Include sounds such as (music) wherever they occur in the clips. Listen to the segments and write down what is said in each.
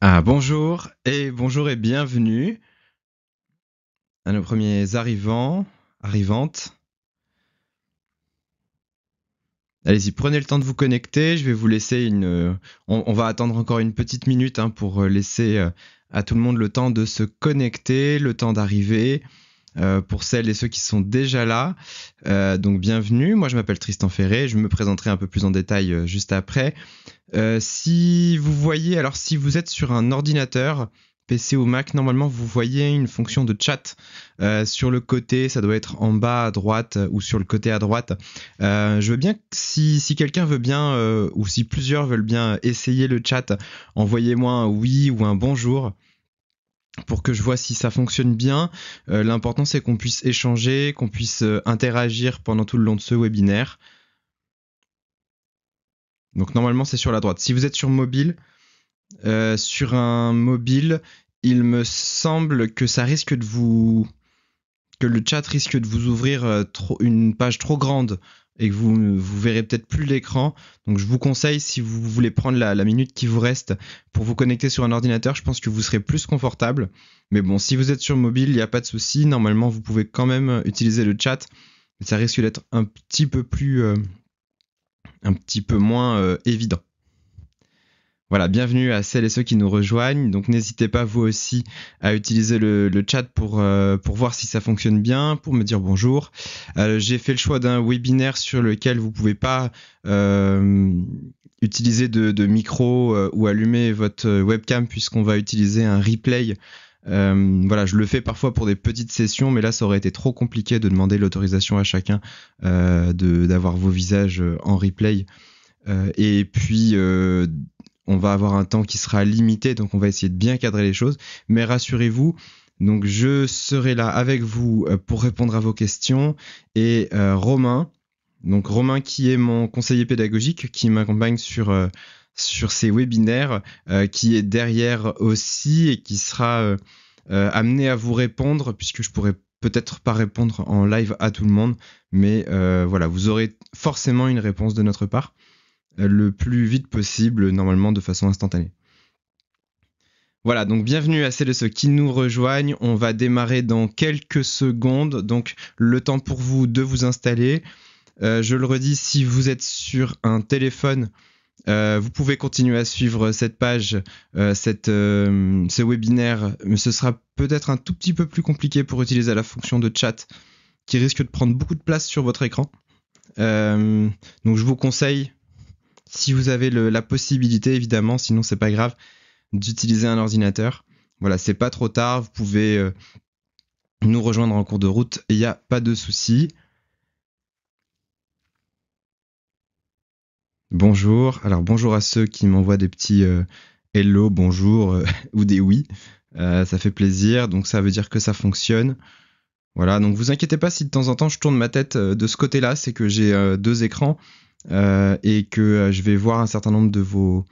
Ah, bonjour et bonjour et bienvenue à nos premiers arrivants, arrivantes. Allez-y, prenez le temps de vous connecter. Je vais vous laisser une. On, on va attendre encore une petite minute hein, pour laisser euh, à tout le monde le temps de se connecter, le temps d'arriver. Euh, pour celles et ceux qui sont déjà là, euh, donc bienvenue. Moi, je m'appelle Tristan Ferré. Je me présenterai un peu plus en détail euh, juste après. Si vous voyez, alors si vous êtes sur un ordinateur, PC ou Mac, normalement vous voyez une fonction de chat sur le côté, ça doit être en bas à droite ou sur le côté à droite. Je veux bien si, si quelqu'un veut bien ou si plusieurs veulent bien essayer le chat, envoyez-moi un oui ou un bonjour pour que je vois si ça fonctionne bien. Euh, L'important c'est qu'on puisse échanger, qu'on puisse euh, interagir pendant tout le long de ce webinaire. Donc normalement c'est sur la droite. Si vous êtes sur mobile, euh, sur un mobile, il me semble que ça risque de vous que le chat risque de vous ouvrir une page trop grande et que vous vous verrez peut-être plus l'écran. Donc je vous conseille si vous voulez prendre la, la, minute qui vous reste pour vous connecter sur un ordinateur, je pense que vous serez plus confortable. Mais bon, si vous êtes sur mobile, il n'y a pas de souci. Normalement, vous pouvez quand même utiliser le chat, mais ça risque d'être un petit peu plus euh, un petit peu moins euh, évident. Voilà, bienvenue à celles et ceux qui nous rejoignent. Donc n'hésitez pas vous aussi à utiliser le, chat pour, euh, pour voir si ça fonctionne bien, pour me dire bonjour. Euh, J'ai fait le choix d'un webinaire sur lequel vous pouvez pas euh, utiliser de, micro ou allumer votre webcam puisqu'on va utiliser un replay. Voilà, je le fais parfois pour des petites sessions, mais là ça aurait été trop compliqué de demander l'autorisation à chacun d'avoir vos visages en replay. Et puis on va avoir un temps qui sera limité, donc on va essayer de bien cadrer les choses. Mais rassurez-vous, donc je serai là avec vous euh, pour répondre à vos questions. Et euh, Romain, donc Romain qui est mon conseiller pédagogique, qui m'accompagne sur euh, sur ces webinaires, qui est derrière aussi et qui sera amené à vous répondre, puisque je pourrais peut-être pas répondre en live à tout le monde, mais voilà, vous aurez forcément une réponse de notre part le plus vite possible, normalement de façon instantanée. Voilà, donc bienvenue à celles et ceux qui nous rejoignent. On va démarrer dans quelques secondes, donc le temps pour vous de vous installer. Euh, je le redis, si vous êtes sur un téléphone, euh, vous pouvez continuer à suivre cette page, euh, ce webinaire, mais ce sera peut-être un tout petit peu plus compliqué pour utiliser la fonction de chat qui risque de prendre beaucoup de place sur votre écran. Donc je vous conseille si vous avez la possibilité, évidemment, sinon c'est pas grave, d'utiliser un ordinateur. Voilà, c'est pas trop tard, vous pouvez euh, nous rejoindre en cours de route, il n'y a pas de souci. Bonjour, alors bonjour à ceux qui m'envoient des petits euh, hello, bonjour euh, (laughs) ou des oui, ça fait plaisir, donc ça veut dire que ça fonctionne. Voilà, donc vous inquiétez pas si de temps en temps je tourne ma tête de ce côté-là, c'est que j'ai deux écrans et que euh, je vais voir un certain nombre de vos,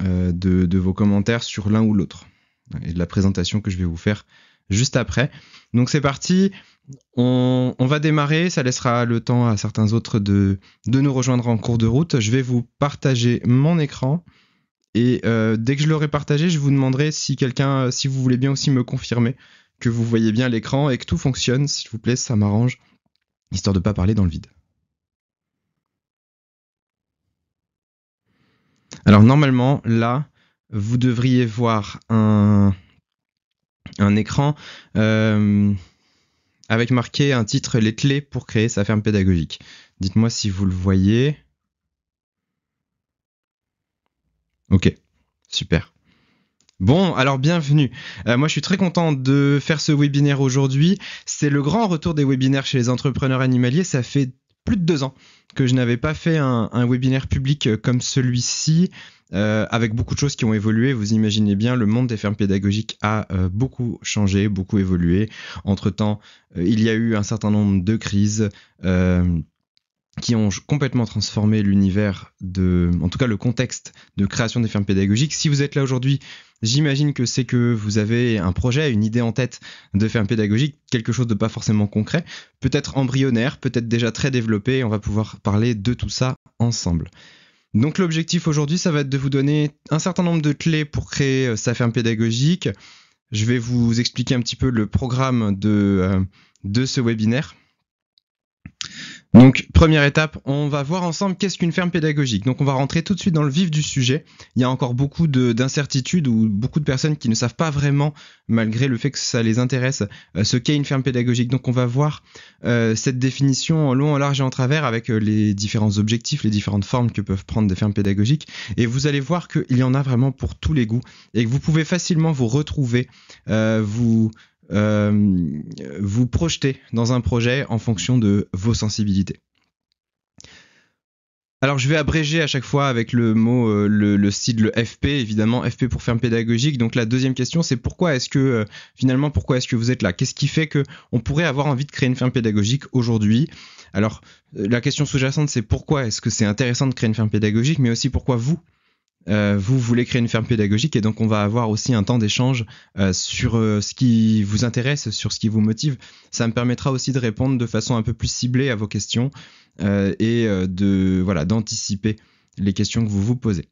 euh, de, vos commentaires sur l'un ou l'autre et de la présentation que je vais vous faire juste après. Donc c'est parti, on, va démarrer, ça laissera le temps à certains autres de, nous rejoindre en cours de route. Je vais vous partager mon écran et euh, dès que je l'aurai partagé, je vous demanderai si quelqu'un, si vous voulez bien aussi me confirmer que vous voyez bien l'écran et que tout fonctionne, s'il vous plaît, ça m'arrange, histoire de ne pas parler dans le vide. Alors normalement, là, vous devriez voir un, écran euh, avec marqué un titre Les clés pour créer sa ferme pédagogique. Dites-moi si vous le voyez. Ok, super. Bon, alors bienvenue. Euh, moi, je suis très content de faire ce webinaire aujourd'hui. C'est le grand retour des webinaires chez les entrepreneurs animaliers. Ça fait plus de deux ans que je n'avais pas fait un, webinaire public comme celui-ci, euh, avec beaucoup de choses qui ont évolué. Vous imaginez bien, le monde des fermes pédagogiques a euh, beaucoup changé, beaucoup évolué. Entre-temps, euh, il y a eu un certain nombre de crises qui ont complètement transformé l'univers de, en tout cas le contexte de création des fermes pédagogiques. Si vous êtes là aujourd'hui, j'imagine que c'est que vous avez un projet, une idée en tête de ferme pédagogique, quelque chose de pas forcément concret, peut-être embryonnaire, peut-être déjà très développé. On va pouvoir parler de tout ça ensemble. Donc l'objectif aujourd'hui, ça va être de vous donner un certain nombre de clés pour créer sa ferme pédagogique. Je vais vous expliquer un petit peu le programme de, de ce webinaire. Donc, première étape, on va voir ensemble qu'est-ce qu'une ferme pédagogique. Donc, on va rentrer tout de suite dans le vif du sujet. Il y a encore beaucoup d'incertitudes ou beaucoup de personnes qui ne savent pas vraiment, malgré le fait que ça les intéresse, euh, ce qu'est une ferme pédagogique. Donc, on va voir euh, cette définition en long, en large et en travers avec euh, les différents objectifs, les différentes formes que peuvent prendre des fermes pédagogiques. Et vous allez voir qu'il y en a vraiment pour tous les goûts et que vous pouvez facilement vous retrouver, vous vous projetez dans un projet en fonction de vos sensibilités. Alors je vais abréger à chaque fois avec le mot, euh, le, style le FP, évidemment, FP pour ferme pédagogique. Donc la deuxième question, c'est pourquoi est-ce que, euh, finalement, pourquoi est-ce que vous êtes là? Qu'est-ce qui fait que on pourrait avoir envie de créer une ferme pédagogique aujourd'hui? Alors la question sous-jacente, c'est pourquoi est-ce que c'est intéressant de créer une ferme pédagogique, mais aussi pourquoi vous, euh, vous voulez créer une ferme pédagogique et donc on va avoir aussi un temps d'échange euh, sur euh, ce qui vous intéresse, sur ce qui vous motive. Ça me permettra aussi de répondre de façon un peu plus ciblée à vos questions et de voilà d'anticiper les questions que vous vous posez.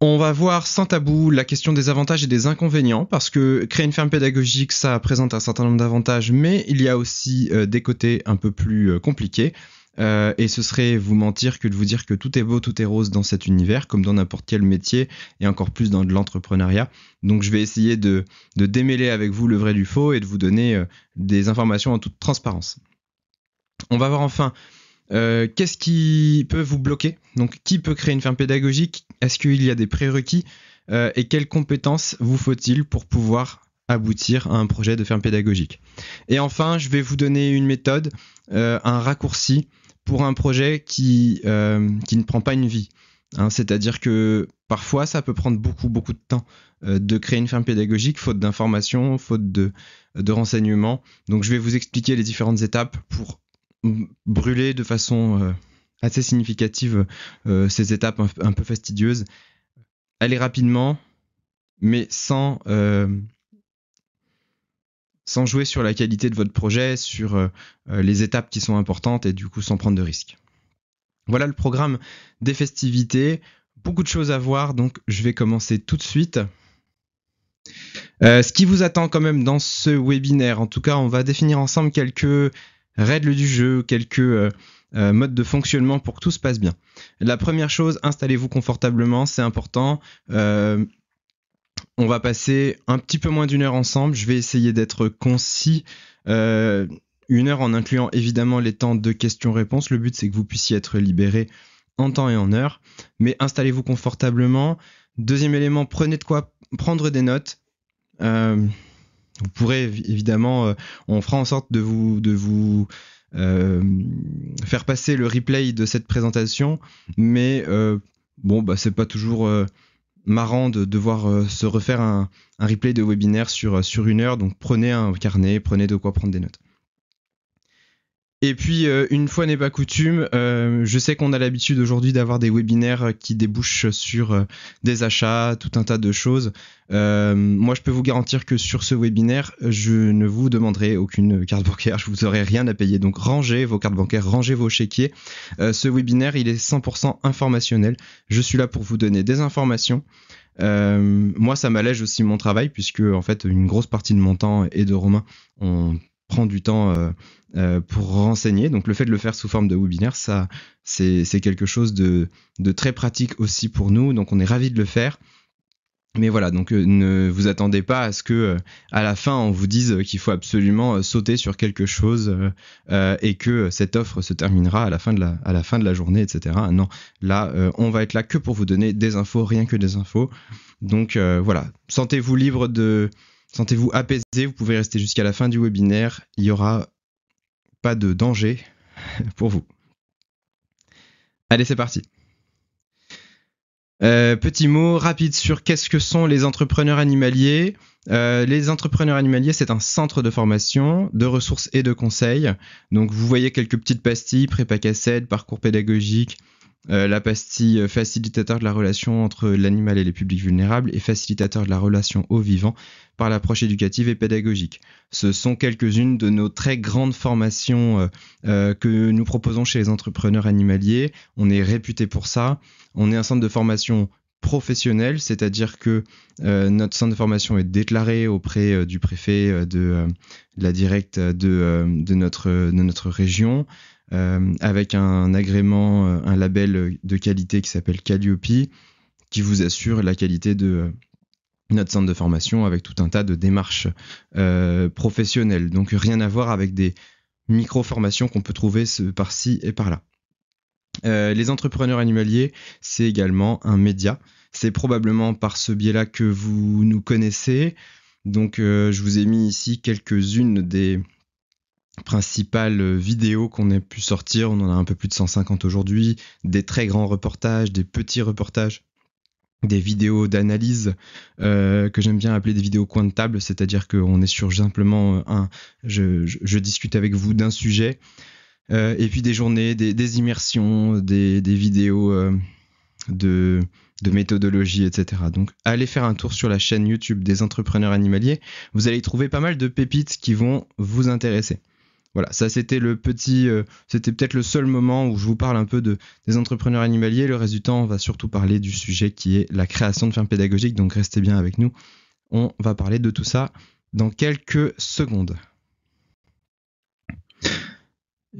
On va voir sans tabou la question des avantages et des inconvénients parce que créer une ferme pédagogique, ça présente un certain nombre d'avantages, mais il y a aussi des côtés un peu plus compliqués. Euh, et ce serait vous mentir que de vous dire que tout est beau, tout est rose dans cet univers, comme dans n'importe quel métier, et encore plus dans de l'entrepreneuriat. Donc je vais essayer de, démêler avec vous le vrai du faux et de vous donner euh, des informations en toute transparence. On va voir enfin euh, qu'est-ce qui peut vous bloquer. Donc qui peut créer une ferme pédagogique? Est-ce qu'il y a des prérequis? Et quelles compétences vous faut-il pour pouvoir aboutir à un projet de ferme pédagogique? Et enfin, je vais vous donner une méthode, un raccourci pour un projet qui, euh, qui ne prend pas une vie. Hein, C'est-à-dire que parfois, ça peut prendre beaucoup, beaucoup de temps euh, de créer une ferme pédagogique, faute d'informations, faute de, de renseignements. Donc, je vais vous expliquer les différentes étapes pour brûler de façon euh, assez significative ces étapes un, peu fastidieuses. Aller rapidement, mais sans, sans jouer sur la qualité de votre projet, sur euh, euh, les étapes qui sont importantes et du coup sans prendre de risques. Voilà le programme des festivités. Beaucoup de choses à voir, donc je vais commencer tout de suite. Euh, ce qui vous attend quand même dans ce webinaire, en tout cas, on va définir ensemble quelques règles du jeu, quelques modes de fonctionnement pour que tout se passe bien. La première chose, installez-vous confortablement, c'est important. On va passer un petit peu moins d'une heure ensemble. Je vais essayer d'être concis. Euh, une heure en incluant évidemment les temps de questions-réponses. Le but, c'est que vous puissiez être libéré en temps et en heure. Mais installez-vous confortablement. Deuxième élément, prenez de quoi prendre des notes. Euh, vous pourrez évidemment, euh, on fera en sorte de vous, faire passer le replay de cette présentation, mais bon, bah c'est pas toujours marrant de devoir euh, se refaire un, replay de webinaire sur, euh, sur une heure. Donc prenez un carnet, prenez de quoi prendre des notes. Et puis, euh, une fois n'est pas coutume, je sais qu'on a l'habitude aujourd'hui d'avoir des webinaires qui débouchent sur des achats, tout un tas de choses. moi, je peux vous garantir que sur ce webinaire, je ne vous demanderai aucune carte bancaire, je vous aurai rien à payer. Donc, rangez vos cartes bancaires, rangez vos chéquiers. ce webinaire, il est 100% informationnel. Je suis là pour vous donner des informations. moi, ça m'allège aussi mon travail puisque en fait, une grosse partie de mon temps et de Romain, on prend du temps euh, euh, pour renseigner. Donc le fait de le faire sous forme de webinaire, ça, c'est quelque chose de, très pratique aussi pour nous. Donc on est ravi de le faire. Mais voilà, donc euh, ne vous attendez pas à ce que à la fin on vous dise qu'il faut absolument sauter sur quelque chose et que cette offre se terminera à la fin de la, à la, fin de la journée, etc. Non, là on va être là que pour vous donner des infos, rien que des infos. Donc voilà, sentez-vous libre de, Sentez-vous apaisé, vous pouvez rester jusqu'à la fin du webinaire, il n'y aura pas de danger (laughs) pour vous. Allez, c'est parti. Euh, petit mot rapide sur qu'est-ce que sont les entrepreneurs animaliers. Euh, les entrepreneurs animaliers, c'est un centre de formation, de ressources et de conseils. Donc, vous voyez quelques petites pastilles, prépa cassette, parcours pédagogique, euh, la pastille facilitateur de la relation entre l'animal et les publics vulnérables et facilitateur de la relation au vivant par l'approche éducative et pédagogique. Ce sont quelques-unes de nos très grandes formations euh, euh, que nous proposons chez les entrepreneurs animaliers. On est réputé pour ça. On est un centre de formation professionnel, c'est-à-dire que notre centre de formation est déclaré auprès du préfet de, la directe de, notre, de notre région. Euh, avec un agrément, euh, un label de qualité qui s'appelle Calliope, qui vous assure la qualité de euh, notre centre de formation avec tout un tas de démarches professionnelles. Donc rien à voir avec des micro-formations qu'on peut trouver par-ci et par-là. les entrepreneurs animaliers, c'est également un média. C'est probablement par ce biais-là que vous nous connaissez. Donc je vous ai mis ici quelques-unes des principales vidéos qu'on a pu sortir, on en a un peu plus de 150 aujourd'hui, des très grands reportages, des petits reportages, des vidéos d'analyse euh, que j'aime bien appeler des vidéos coin de table, c'est-à-dire qu'on est sur simplement un, je, discute avec vous d'un sujet, euh, et puis des journées, des, immersions, des, vidéos euh, de, de méthodologie, etc. Donc allez faire un tour sur la chaîne YouTube des entrepreneurs animaliers, vous allez y trouver pas mal de pépites qui vont vous intéresser. Voilà, ça c'était le petit, euh, c'était peut-être le seul moment où je vous parle un peu de, des entrepreneurs animaliers. Le reste du temps, on va surtout parler du sujet qui est la création de fermes pédagogiques. Donc restez bien avec nous. On va parler de tout ça dans quelques secondes.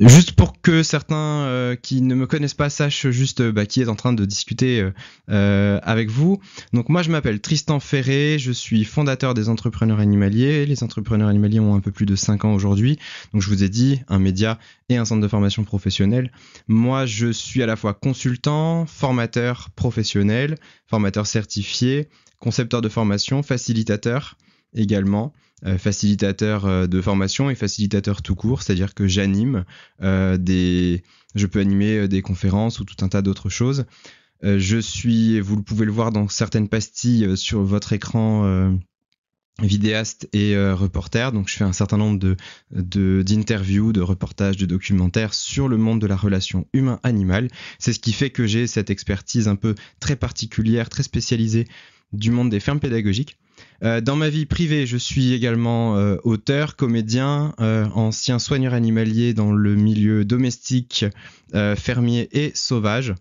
Juste pour que certains euh, qui ne me connaissent pas sachent juste euh, bah, qui est en train de discuter euh, avec vous. Donc moi je m'appelle Tristan Ferré, je suis fondateur des entrepreneurs animaliers. Les entrepreneurs animaliers ont un peu plus de 5 ans aujourd'hui. Donc je vous ai dit, un média et un centre de formation professionnel. Moi je suis à la fois consultant, formateur professionnel, formateur certifié, concepteur de formation, facilitateur également. Euh, facilitateur euh, de formation et facilitateur tout court, c'est-à-dire que j'anime euh, des, je peux animer des conférences ou tout un tas d'autres choses. je suis, vous pouvez le voir dans certaines pastilles sur votre écran vidéaste et reporter. Donc, je fais un certain nombre d'interviews, de, reportages, de documentaires sur le monde de la relation humain-animal. C'est ce qui fait que j'ai cette expertise un peu très particulière, très spécialisée du monde des fermes pédagogiques. Euh, dans ma vie privée, je suis également euh, auteur, comédien, euh, ancien soigneur animalier dans le milieu domestique, fermier et sauvage.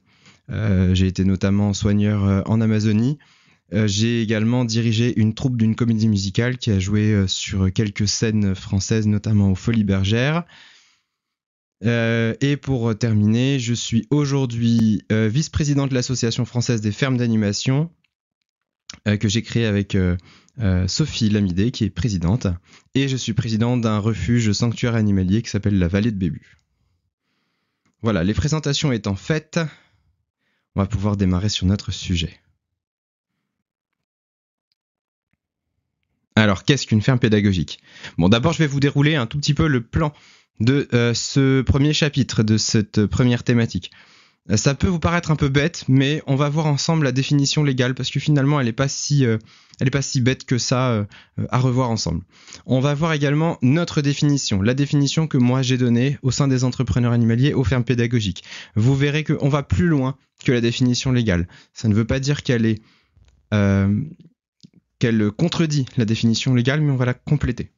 J'ai été notamment soigneur en Amazonie. J'ai également dirigé une troupe d'une comédie musicale qui a joué sur quelques scènes françaises, notamment aux Folies Bergères. et pour terminer, je suis aujourd'hui vice-président de l'Association française des fermes d'animation, que j'ai créée avec euh, Sophie Lamidé, qui est présidente, et je suis président d'un refuge sanctuaire animalier qui s'appelle la Vallée de Bébu. Voilà, les présentations étant faites, on va pouvoir démarrer sur notre sujet. Alors, qu'est-ce qu'une ferme pédagogique? Bon, d'abord, je vais vous dérouler un tout petit peu le plan de euh, ce premier chapitre, de cette première thématique. Euh, ça peut vous paraître un peu bête, mais on va voir ensemble la définition légale parce que finalement elle n'est pas si euh, pas si bête que ça euh, à revoir ensemble. On va voir également notre définition, la définition que moi j'ai donnée au sein des entrepreneurs animaliers aux fermes pédagogiques. Vous verrez qu'on va plus loin que la définition légale. Ça ne veut pas dire qu'elle est qu'elle contredit la définition légale, mais on va la compléter.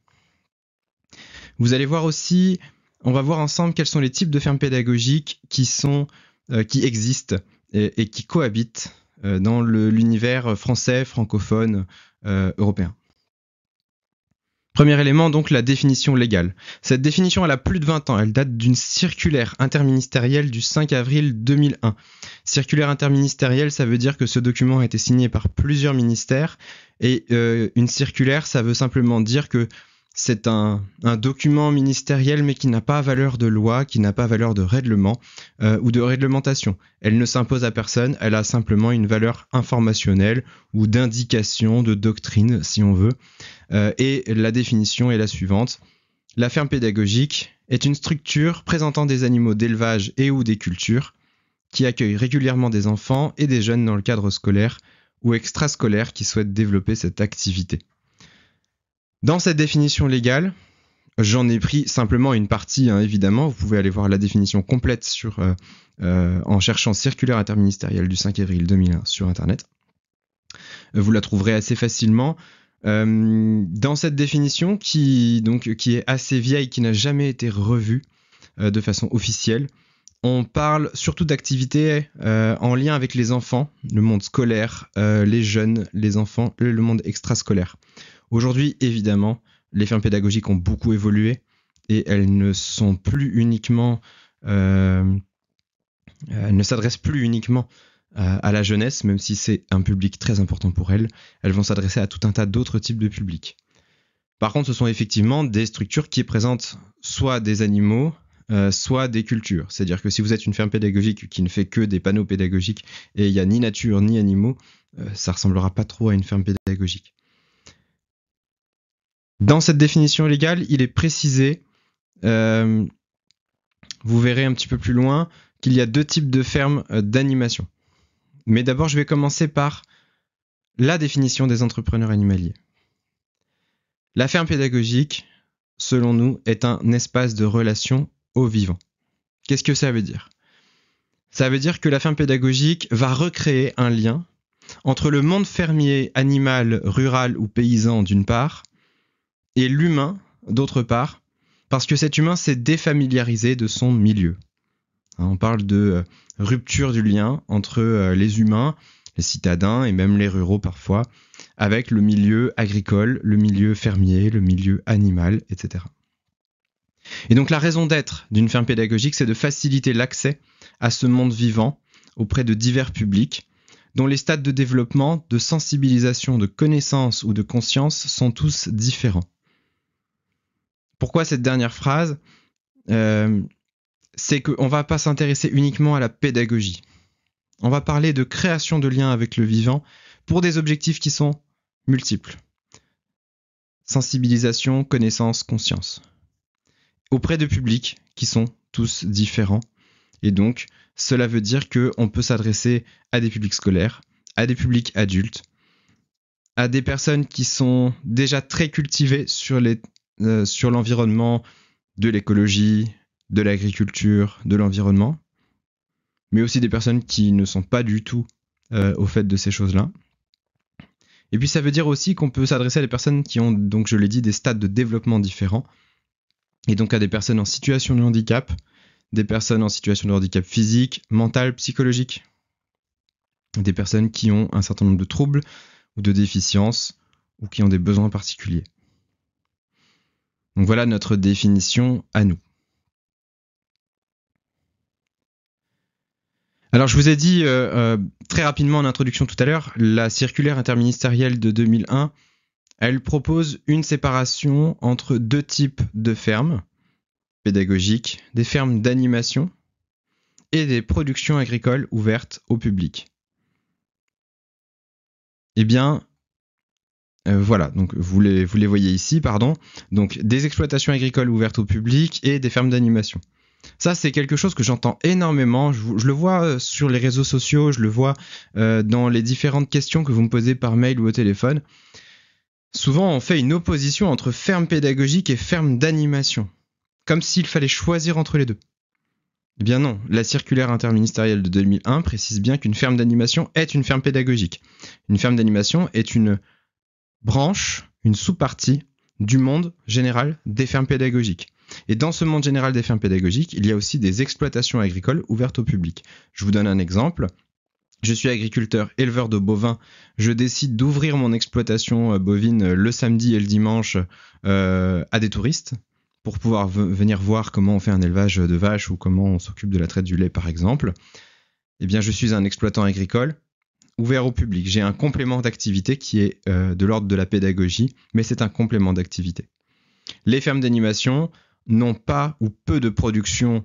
Vous allez voir aussi, on va voir ensemble quels sont les types de fermes pédagogiques qui sont euh, qui existent et, qui cohabitent euh, dans l'univers français, francophone, euh, européen. Premier élément, donc la définition légale. Cette définition, elle a plus de 20 ans. Elle date d'une circulaire interministérielle du 5 avril 2001. Circulaire interministérielle, ça veut dire que ce document a été signé par plusieurs ministères. Et une circulaire, ça veut simplement dire que c'est un, document ministériel mais qui n'a pas valeur de loi, qui n'a pas valeur de règlement euh, ou de réglementation. Elle ne s'impose à personne, elle a simplement une valeur informationnelle ou d'indication, de doctrine si on veut. Euh, et la définition est la suivante. La ferme pédagogique est une structure présentant des animaux d'élevage et ou des cultures qui accueille régulièrement des enfants et des jeunes dans le cadre scolaire ou extrascolaire qui souhaitent développer cette activité. Dans cette définition légale, J'en ai pris simplement une partie, hein, évidemment. Vous pouvez aller voir la définition complète euh, euh, en cherchant circulaire interministériel du 5 avril 2001 sur Internet. Vous la trouverez assez facilement. Euh, dans cette définition, qui, donc, qui est assez vieille, qui n'a jamais été revue de façon officielle, on parle surtout d'activités en lien avec les enfants, le monde scolaire, les jeunes, les enfants, le monde extrascolaire. Aujourd'hui, évidemment, les fermes pédagogiques ont beaucoup évolué et elles ne sont plus uniquement, euh, elles ne s'adressent plus uniquement à, la jeunesse, même si c'est un public très important pour elles. Elles vont s'adresser à tout un tas d'autres types de publics. Par contre, ce sont effectivement des structures qui présentent soit des animaux, euh, soit des cultures. C'est-à-dire que si vous êtes une ferme pédagogique qui ne fait que des panneaux pédagogiques et il n'y a ni nature ni animaux, euh, ça ressemblera pas trop à une ferme pédagogique. Dans cette définition légale, il est précisé, euh, vous verrez un petit peu plus loin, qu'il y a deux types de fermes euh, d'animation. Mais d'abord, je vais commencer par la définition des entrepreneurs animaliers. La ferme pédagogique, selon nous, est un espace de relation au vivant. Qu'est-ce que ça veut dire? Ça veut dire que la ferme pédagogique va recréer un lien entre le monde fermier, animal, rural ou paysan d'une part, et l'humain, d'autre part, parce que cet humain s'est défamiliarisé de son milieu. Hein, on parle de euh, rupture du lien entre euh, les humains, les citadins et même les ruraux parfois, avec le milieu agricole, le milieu fermier, le milieu animal, etc. Et donc la raison d'être d'une ferme pédagogique, c'est de faciliter l'accès à ce monde vivant auprès de divers publics, dont les stades de développement, de sensibilisation, de connaissance ou de conscience sont tous différents. Pourquoi cette dernière phrase? Euh, C'est qu'on ne va pas s'intéresser uniquement à la pédagogie. On va parler de création de liens avec le vivant pour des objectifs qui sont multiples. Sensibilisation, connaissance, conscience. Auprès de publics qui sont tous différents. Et donc, cela veut dire qu'on peut s'adresser à des publics scolaires, à des publics adultes, à des personnes qui sont déjà très cultivées sur les euh, sur l'environnement, de l'écologie, de l'agriculture, de l'environnement, mais aussi des personnes qui ne sont pas du tout euh, au fait de ces choses-là. Et puis ça veut dire aussi qu'on peut s'adresser à des personnes qui ont, donc je l'ai dit, des stades de développement différents, et donc à des personnes en situation de handicap, des personnes en situation de handicap physique, mental, psychologique, des personnes qui ont un certain nombre de troubles ou de déficiences ou qui ont des besoins particuliers. Donc voilà notre définition à nous. Alors je vous ai dit euh, euh, très rapidement en introduction tout à l'heure, la circulaire interministérielle de 2001, elle propose une séparation entre deux types de fermes pédagogiques, des fermes d'animation et des productions agricoles ouvertes au public. Eh bien, euh, voilà, donc vous les, voyez ici, pardon. Donc des exploitations agricoles ouvertes au public et des fermes d'animation. Ça, c'est quelque chose que j'entends énormément. Je, le vois euh, sur les réseaux sociaux, je le vois euh, dans les différentes questions que vous me posez par mail ou au téléphone. Souvent, on fait une opposition entre ferme pédagogique et ferme d'animation, comme s'il fallait choisir entre les deux. Eh bien non, la circulaire interministérielle de 2001 précise bien qu'une ferme d'animation est une ferme pédagogique. Une ferme d'animation est une branche, une sous-partie du monde général des fermes pédagogiques. Et dans ce monde général des fermes pédagogiques, il y a aussi des exploitations agricoles ouvertes au public. Je vous donne un exemple. Je suis agriculteur, éleveur de bovins. Je décide d'ouvrir mon exploitation euh, bovine euh, le samedi et le dimanche euh, à des touristes pour pouvoir venir voir comment on fait un élevage de vaches ou comment on s'occupe de la traite du lait, par exemple. Eh bien, je suis un exploitant agricole ouvert au public. J'ai un complément d'activité qui est euh, de l'ordre de la pédagogie, mais c'est un complément d'activité. Les fermes d'animation n'ont pas ou peu de production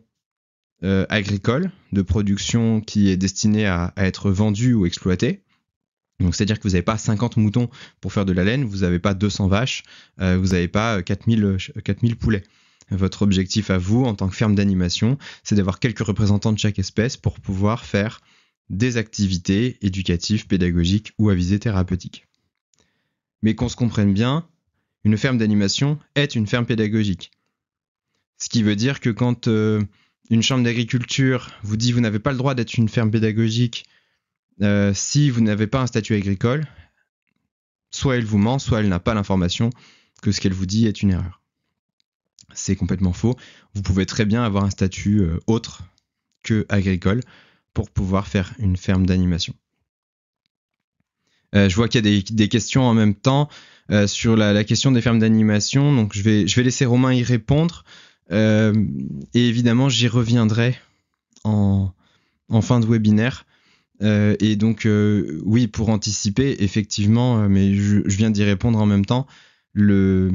euh, agricole, de production qui est destinée à, être vendue ou exploitée. Donc c'est-à-dire que vous n'avez pas 50 moutons pour faire de la laine, vous n'avez pas 200 vaches, euh, vous n'avez pas 4000, 4000 poulets. Votre objectif à vous, en tant que ferme d'animation, c'est d'avoir quelques représentants de chaque espèce pour pouvoir faire des activités éducatives, pédagogiques ou à visée thérapeutique. Mais qu'on se comprenne bien, une ferme d'animation est une ferme pédagogique. Ce qui veut dire que quand une chambre d'agriculture vous dit vous n'avez pas le droit d'être une ferme pédagogique si vous n'avez pas un statut agricole, soit elle vous ment, soit elle n'a pas l'information que ce qu'elle vous dit est une erreur. C'est complètement faux. Vous pouvez très bien avoir un statut autre que agricole pour pouvoir faire une ferme d'animation. Euh, je vois qu'il y a des, questions en même temps euh, sur la, question des fermes d'animation, donc je vais, je vais laisser Romain y répondre. Euh, et évidemment, j'y reviendrai en, en, fin de webinaire. et donc, oui, pour anticiper, effectivement, mais je, viens d'y répondre en même temps, le,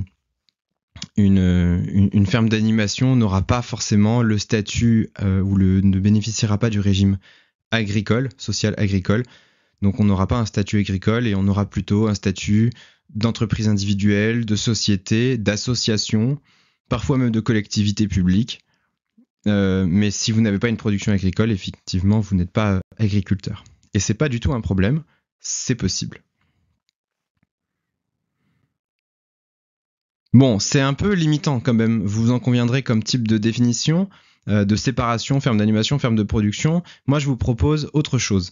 une, ferme d'animation n'aura pas forcément le statut ou le, ne bénéficiera pas du régime agricole, social agricole. Donc on n'aura pas un statut agricole et on aura plutôt un statut d'entreprise individuelle, de société, d'association, parfois même de collectivité publique. Euh, mais si vous n'avez pas une production agricole, effectivement, vous n'êtes pas agriculteur. Et c'est pas du tout un problème, c'est possible. Bon, c'est un peu limitant quand même, vous en conviendrez comme type de définition euh, de séparation, ferme d'animation, ferme de production. Moi, je vous propose autre chose.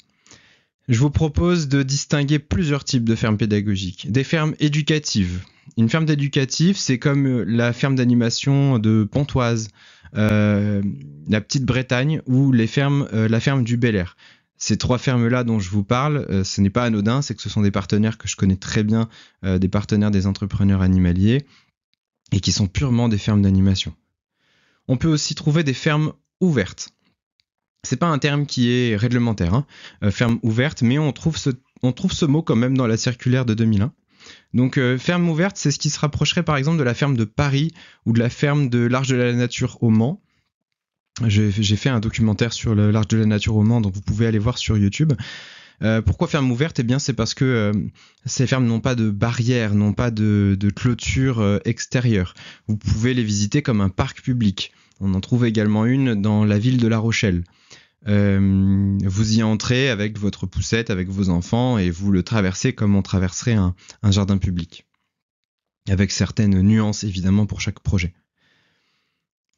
Je vous propose de distinguer plusieurs types de fermes pédagogiques. Des fermes éducatives. Une ferme d'éducative, c'est comme euh, la ferme d'animation de Pontoise, euh, la Petite Bretagne ou la ferme du Bel Air. Ces trois fermes-là dont je vous parle, ce n'est pas anodin, c'est que ce sont des partenaires que je connais très bien, des partenaires des entrepreneurs animaliers, et qui sont purement des fermes d'animation. On peut aussi trouver des fermes ouvertes c'est pas un terme qui est réglementaire, hein, euh, ferme ouverte, mais on trouve, ce, mot quand même dans la circulaire de 2001. Donc euh, ferme ouverte, c'est ce qui se rapprocherait par exemple de la ferme de Paris ou de la ferme de l'Arche de la Nature au Mans. J'ai fait un documentaire sur l'Arche de la Nature au Mans, donc vous pouvez aller voir sur YouTube. Euh, pourquoi ferme ouverte? Eh bien, c'est parce que ces fermes n'ont pas de barrière, n'ont pas de, clôture extérieure. Vous pouvez les visiter comme un parc public. On en trouve également une dans la ville de La Rochelle. Euh, vous y entrez avec votre poussette, avec vos enfants, et vous le traversez comme on traverserait un, jardin public. Avec certaines nuances, évidemment, pour chaque projet.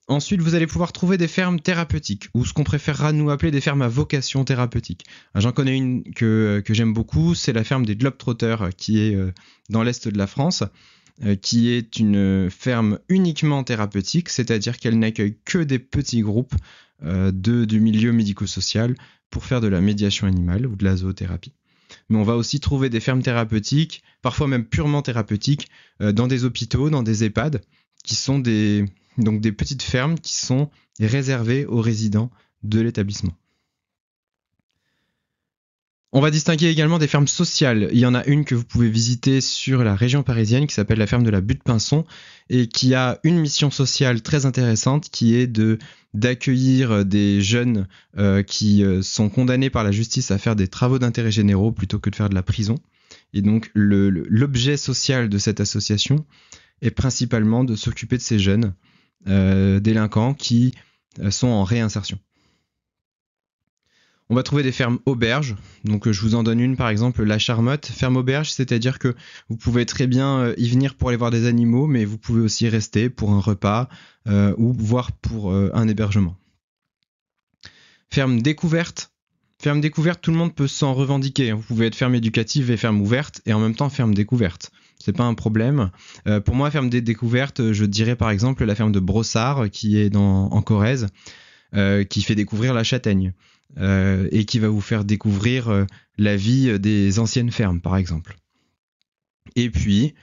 Ensuite, vous allez pouvoir trouver des fermes thérapeutiques, ou ce qu'on préférera nous appeler des fermes à vocation thérapeutique. J'en connais une que, que j'aime beaucoup, c'est la ferme des Globetrotters, qui est euh, dans l'est de la France, euh, qui est une ferme uniquement thérapeutique, c'est-à-dire qu'elle n'accueille que des petits groupes euh, de, du milieu médico-social pour faire de la médiation animale ou de la zoothérapie. Mais on va aussi trouver des fermes thérapeutiques, parfois même purement thérapeutiques, euh, dans des hôpitaux, dans des EHPAD, qui sont des, donc des petites fermes qui sont réservées aux résidents de l'établissement. On va distinguer également des fermes sociales. Il y en a une que vous pouvez visiter sur la région parisienne qui s'appelle la ferme de la Butte Pinson et qui a une mission sociale très intéressante qui est de d'accueillir des jeunes euh, qui euh, sont condamnés par la justice à faire des travaux d'intérêt généraux plutôt que de faire de la prison. Et donc l'objet social de cette association est principalement de s'occuper de ces jeunes délinquants qui sont en réinsertion. On va trouver des fermes auberges. Donc, euh, je vous en donne une, par exemple, la Charmotte. Ferme auberge, c'est-à-dire que vous pouvez très bien euh, y venir pour aller voir des animaux, mais vous pouvez aussi rester pour un repas euh, ou voir pour un hébergement. Ferme découverte. Ferme découverte, tout le monde peut s'en revendiquer. Vous pouvez être ferme éducative et ferme ouverte, et en même temps ferme découverte. C'est pas un problème. pour moi, ferme des découvertes, je dirais par exemple la ferme de Brossard, qui est en Corrèze, qui fait découvrir la châtaigne. Euh, et qui va vous faire découvrir euh, la vie des anciennes fermes, par exemple. Et puis,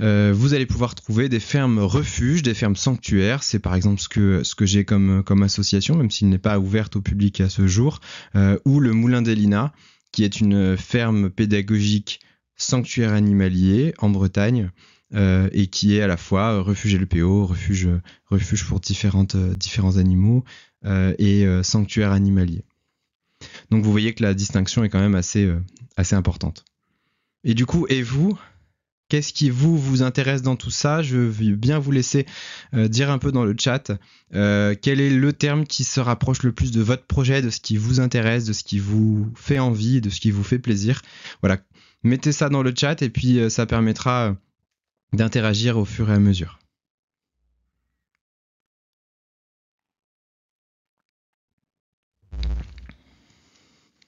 euh, vous allez pouvoir trouver des fermes refuges, des fermes sanctuaires. C'est par exemple ce que, j'ai comme, comme association, même s'il n'est pas ouverte au public à ce jour, ou le Moulin d'Elina, qui est une ferme pédagogique sanctuaire animalier en Bretagne. et qui est à la fois refuge LPO, refuge, refuge pour différentes, différents animaux, euh, et euh, sanctuaire animalier. Donc vous voyez que la distinction est quand même assez, euh, assez importante. Et du coup, et vous Qu'est-ce qui vous vous intéresse dans tout ça? Je veux bien vous laisser dire un peu dans le chat quel est le terme qui se rapproche le plus de votre projet, de ce qui vous intéresse, de ce qui vous fait envie, de ce qui vous fait plaisir? Voilà, mettez ça dans le chat et puis euh, ça permettra euh, d'interagir au fur et à mesure.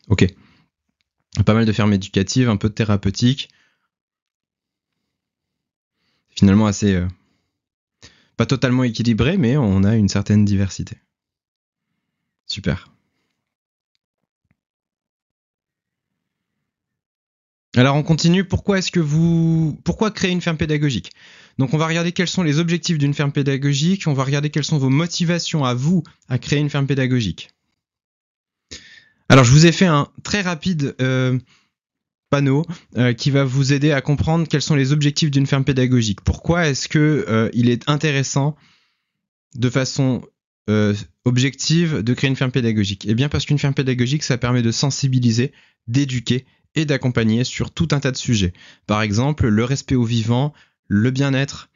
Ok. Pas mal de fermes éducatives, un peu de thérapeutique. Finalement assez... Euh, pas totalement équilibré, mais on a une certaine diversité. Super. Alors on continue. Pourquoi est-ce que vous, pourquoi créer une ferme pédagogique? Donc on va regarder quels sont les objectifs d'une ferme pédagogique. On va regarder quelles sont vos motivations à vous à créer une ferme pédagogique. Alors je vous ai fait un très rapide euh, panneau euh, qui va vous aider à comprendre quels sont les objectifs d'une ferme pédagogique. Pourquoi est-ce que euh, il est intéressant de façon euh, objective de créer une ferme pédagogique? Eh bien parce qu'une ferme pédagogique, ça permet de sensibiliser, d'éduquer et d'accompagner sur tout un tas de sujets. Par exemple, le respect au vivant, le bien-être,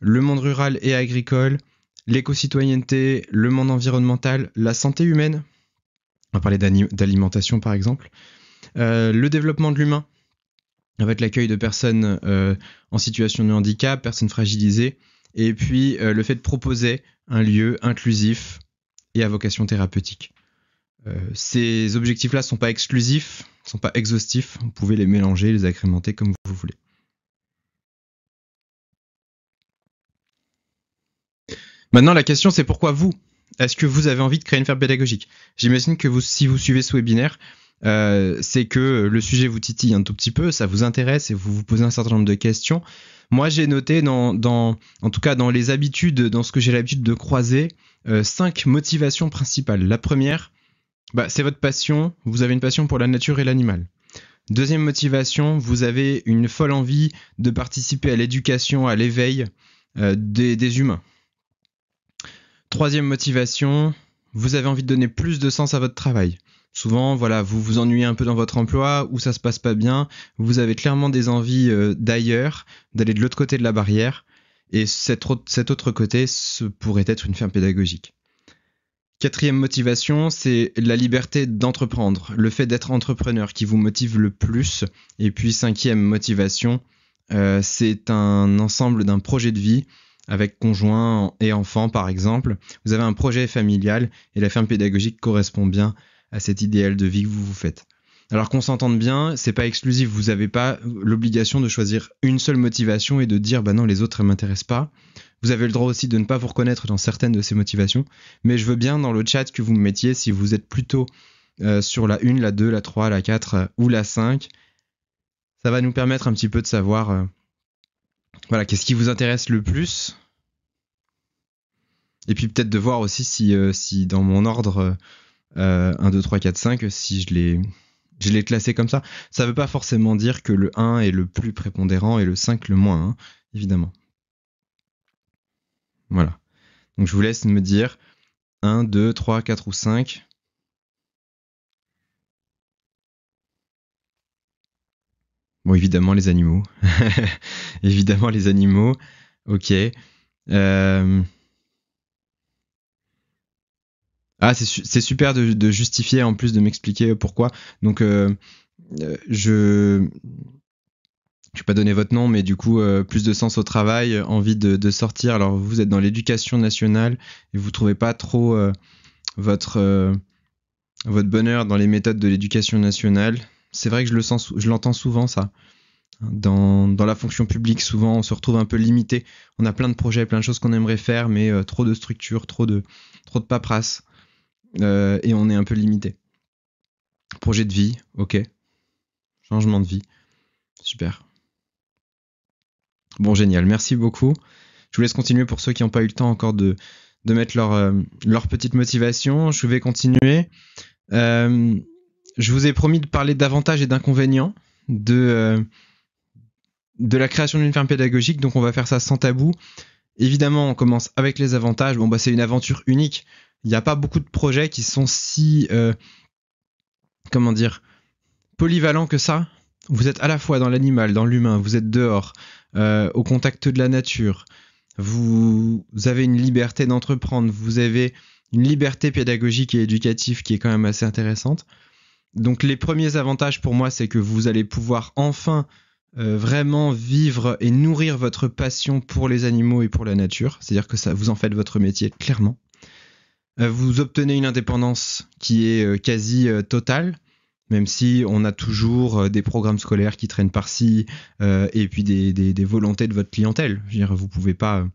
le monde rural et agricole, l'éco-citoyenneté, le monde environnemental, la santé humaine. On va parler d'alimentation par exemple. Euh, le développement de l'humain, avec l'accueil de personnes euh, en situation de handicap, personnes fragilisées, et puis euh, le fait de proposer un lieu inclusif et à vocation thérapeutique. Euh, ces objectifs-là ne sont pas exclusifs, ne sont pas exhaustifs, vous pouvez les mélanger, les agrémenter comme vous voulez. Maintenant, la question c'est pourquoi vous? Est-ce que vous avez envie de créer une ferme pédagogique? J'imagine que si vous suivez ce webinaire, euh, c'est que le sujet vous titille un tout petit peu, ça vous intéresse et vous vous posez un certain nombre de questions. Moi, j'ai noté dans, en tout cas dans les habitudes, dans ce que j'ai l'habitude de croiser, euh, cinq motivations principales. La première, bah, c'est votre passion. Vous avez une passion pour la nature et l'animal. Deuxième motivation, vous avez une folle envie de participer à l'éducation, à l'éveil euh, des, humains. Troisième motivation, vous avez envie de donner plus de sens à votre travail. Souvent, voilà, vous vous ennuyez un peu dans votre emploi ou ça se passe pas bien. Vous avez clairement des envies euh, d'ailleurs, d'aller de l'autre côté de la barrière. Et cet, cet autre côté, ce pourrait être une ferme pédagogique. Quatrième motivation, c'est la liberté d'entreprendre, le fait d'être entrepreneur qui vous motive le plus. Et puis cinquième motivation, euh, c'est un ensemble d'un projet de vie avec conjoint et enfant par exemple. Vous avez un projet familial et la ferme pédagogique correspond bien à cet idéal de vie que vous vous faites. Alors qu'on s'entende bien, c'est pas exclusif, vous n'avez pas l'obligation de choisir une seule motivation et de dire bah non les autres elles m'intéressent pas. Vous avez le droit aussi de ne pas vous reconnaître dans certaines de ces motivations, mais je veux bien dans le chat que vous me mettiez si vous êtes plutôt euh, sur la 1, la 2, la 3, la 4 euh, ou la 5. Ça va nous permettre un petit peu de savoir euh, voilà, qu'est-ce qui vous intéresse le plus. Et puis peut-être de voir aussi si, euh, si dans mon ordre euh, 1, 2, 3, 4, 5, si je l'ai je l'ai classé comme ça. Ça ne veut pas forcément dire que le 1 est le plus prépondérant et le 5 le moins, hein, évidemment. Voilà. Donc je vous laisse me dire 1, 2, 3, 4 ou 5. Bon, évidemment, les animaux. (laughs) évidemment, les animaux. Ok. Euh... Ah, c'est su super de, justifier en plus de m'expliquer pourquoi. Donc, euh, je. Je vais pas donner votre nom, mais du coup, euh, plus de sens au travail, envie de, sortir. Alors, vous êtes dans l'éducation nationale et vous trouvez pas trop euh, votre, euh, votre bonheur dans les méthodes de l'éducation nationale. C'est vrai que je le sens, je l'entends souvent ça. Dans, dans, la fonction publique, souvent, on se retrouve un peu limité. On a plein de projets, plein de choses qu'on aimerait faire, mais euh, trop de structures, trop de, trop de. Euh, et on est un peu limité. Projet de vie, ok. Changement de vie, super. Bon, génial, merci beaucoup. Je vous laisse continuer pour ceux qui n'ont pas eu le temps encore de, mettre leur, euh, leur petite motivation. Je vais continuer. Euh, je vous ai promis de parler d'avantages et d'inconvénients de, euh, de la création d'une ferme pédagogique, donc on va faire ça sans tabou. Évidemment, on commence avec les avantages. Bon, bah, c'est une aventure unique. Il n'y a pas beaucoup de projets qui sont si, comment dire, polyvalents que ça. Vous êtes à la fois dans l'animal, dans l'humain, vous êtes dehors, euh, au contact de la nature. Vous, avez une liberté d'entreprendre, vous avez une liberté pédagogique et éducative qui est quand même assez intéressante. Donc les premiers avantages pour moi, c'est que vous allez pouvoir enfin euh, vraiment vivre et nourrir votre passion pour les animaux et pour la nature. C'est-à-dire que ça vous en faites votre métier clairement. Euh, vous obtenez une indépendance qui est quasi totale. Même si on a toujours euh, des programmes scolaires qui traînent par-ci euh, et puis des, des, des, volontés de votre clientèle. Je veux dire, vous pouvez pas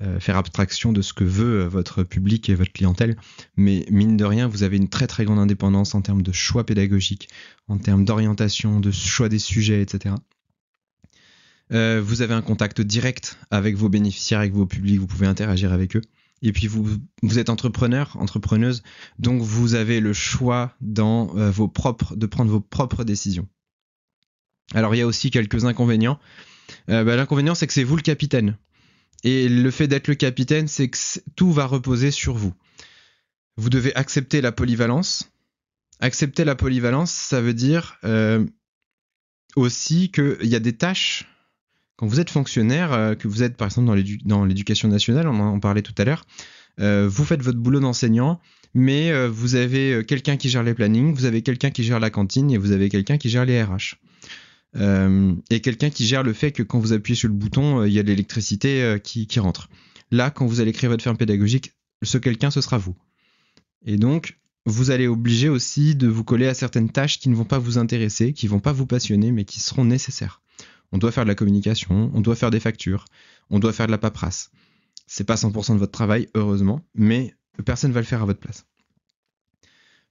euh, faire abstraction de ce que veut votre public et votre clientèle, mais mine de rien, vous avez une très très grande indépendance en termes de choix pédagogiques, en termes d'orientation, de choix des sujets, etc. Euh, vous avez un contact direct avec vos bénéficiaires, avec vos publics, vous pouvez interagir avec eux. Et puis vous, êtes entrepreneur, entrepreneuse, donc vous avez le choix dans euh, vos propres, de prendre vos propres décisions. Alors il y a aussi quelques inconvénients. Euh, bah, L'inconvénient c'est que c'est vous le capitaine. Et le fait d'être le capitaine, c'est que tout va reposer sur vous. Vous devez accepter la polyvalence. Accepter la polyvalence, ça veut dire euh, aussi qu'il y a des tâches quand vous êtes fonctionnaire, euh, que vous êtes par exemple dans l'éducation nationale, on en parlait tout à l'heure, euh, vous faites votre boulot d'enseignant, mais euh, vous avez quelqu'un qui gère les plannings, vous avez quelqu'un qui gère la cantine et vous avez quelqu'un qui gère les RH. et quelqu'un qui gère le fait que quand vous appuyez sur le bouton, il y a de l'électricité qui, qui rentre. Là, quand vous allez créer votre ferme pédagogique, ce quelqu'un, ce sera vous. Et donc, vous allez obliger aussi de vous coller à certaines tâches qui ne vont pas vous intéresser, qui ne vont pas vous passionner, mais qui seront nécessaires on doit faire de la communication, on doit faire des factures, on doit faire de la paperasse. C'est pas 100% de votre travail, heureusement, mais personne ne va le faire à votre place.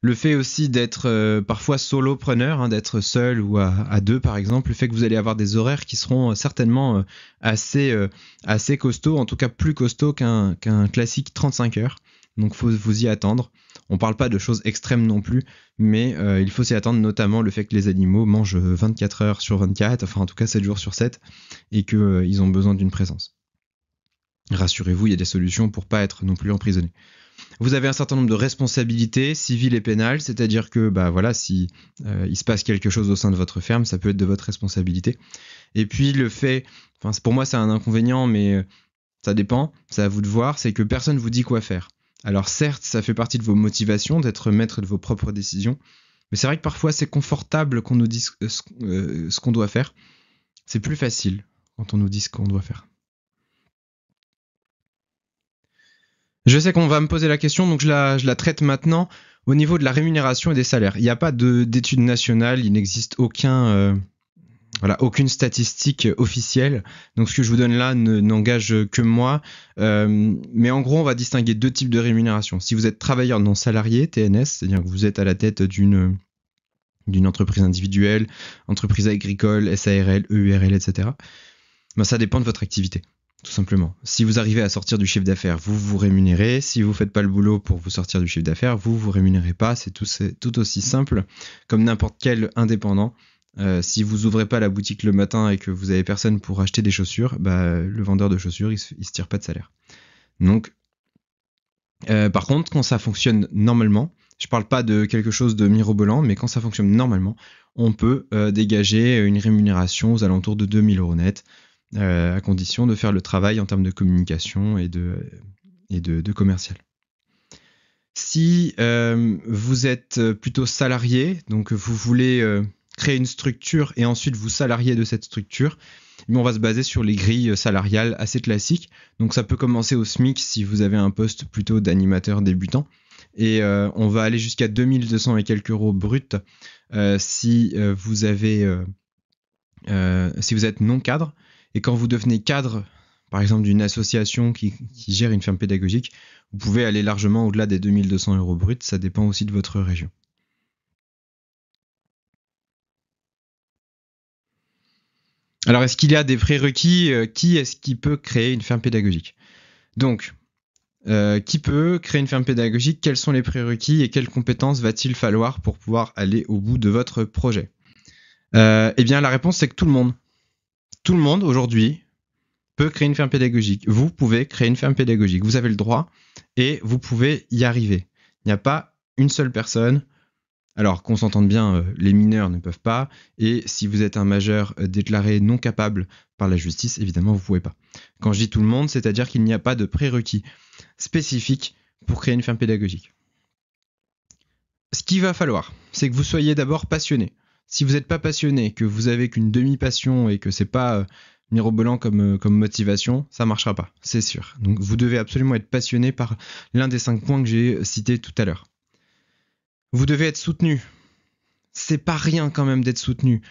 Le fait aussi d'être euh, parfois solopreneur, hein, d'être seul ou à, deux par exemple, le fait que vous allez avoir des horaires qui seront euh, certainement euh, assez, assez costauds, en tout cas plus costauds qu'un classique 35 heures. Donc faut vous y attendre. On parle pas de choses extrêmes non plus, mais euh, il faut s'y attendre, notamment le fait que les animaux mangent 24 heures sur 24, enfin en tout cas 7 jours sur 7, et qu'ils euh, ont besoin d'une présence. Rassurez-vous, il y a des solutions pour pas être non plus emprisonné. Vous avez un certain nombre de responsabilités civiles et pénales, c'est-à-dire que bah voilà, si euh, il se passe quelque chose au sein de votre ferme, ça peut être de votre responsabilité. Et puis le fait, enfin pour moi c'est un inconvénient, mais ça dépend, c'est à vous de voir, c'est que personne vous dit quoi faire. Alors certes, ça fait partie de vos motivations d'être maître de vos propres décisions, mais c'est vrai que parfois c'est confortable qu'on nous dise euh, euh, ce qu'on doit faire. C'est plus facile quand on nous dit ce qu'on doit faire. Je sais qu'on va me poser la question, donc je la, traite maintenant au niveau de la rémunération et des salaires. Il n'y a pas d'études nationales, il n'existe aucun, euh, voilà, aucune statistique officielle. Donc ce que je vous donne là n'engage que moi. Euh, mais en gros, on va distinguer deux types de rémunération. Si vous êtes travailleur non salarié, TNS, c'est-à-dire que vous êtes à la tête d'une entreprise individuelle, entreprise agricole, SARL, EURL, etc. Ben, ça dépend de votre activité, tout simplement. Si vous arrivez à sortir du chiffre d'affaires, vous vous rémunérez. Si vous faites pas le boulot pour vous sortir du chiffre d'affaires, vous vous rémunérez pas. C'est tout aussi simple comme n'importe quel indépendant. Euh, si vous ouvrez pas la boutique le matin et que vous avez personne pour acheter des chaussures, bah, le vendeur de chaussures, il se, se tire pas de salaire. Donc, euh, par contre, quand ça fonctionne normalement, je parle pas de quelque chose de mirobolant, mais quand ça fonctionne normalement, on peut euh, dégager une rémunération aux alentours de 2000 euros net, à condition de faire le travail en termes de communication et de, commercial. Si vous êtes plutôt salarié, donc vous voulez créer une structure et ensuite vous salarier de cette structure, mais on va se baser sur les grilles salariales assez classiques. Donc ça peut commencer au SMIC si vous avez un poste plutôt d'animateur débutant. Et euh, on va aller jusqu'à 2200 et quelques euros brut euh, si euh, vous êtes non cadre. Et quand vous devenez cadre, par exemple d'une association qui, qui, gère une ferme pédagogique, vous pouvez aller largement au-delà des 2200 euros brut. Ça dépend aussi de votre région. Alors, est-ce qu'il y a des prérequis euh, Qui est-ce qui peut créer une ferme pédagogique? Donc, euh, qui peut créer une ferme pédagogique? Quels sont les prérequis et quelles compétences va-t-il falloir pour pouvoir aller au bout de votre projet? Euh, Eh bien, la réponse c'est que tout le monde, tout le monde aujourd'hui peut créer une ferme pédagogique. Vous pouvez créer une ferme pédagogique. Vous avez le droit et vous pouvez y arriver. Il n'y a pas une seule personne alors qu'on s'entende bien, euh, les mineurs ne peuvent pas, et si vous êtes un majeur euh, déclaré non capable par la justice, évidemment, vous ne pouvez pas. Quand je dis tout le monde, c'est-à-dire qu'il n'y a pas de prérequis spécifiques pour créer une ferme pédagogique. Ce qu'il va falloir, c'est que vous soyez d'abord passionné. Si vous n'êtes pas passionné, que vous avez qu'une demi-passion et que c'est pas euh, mirobolant comme, motivation, ça marchera pas, c'est sûr. Donc vous devez absolument être passionné par l'un des cinq points que j'ai cités tout à l'heure. Vous devez être soutenu. c'est pas rien quand même d'être soutenu.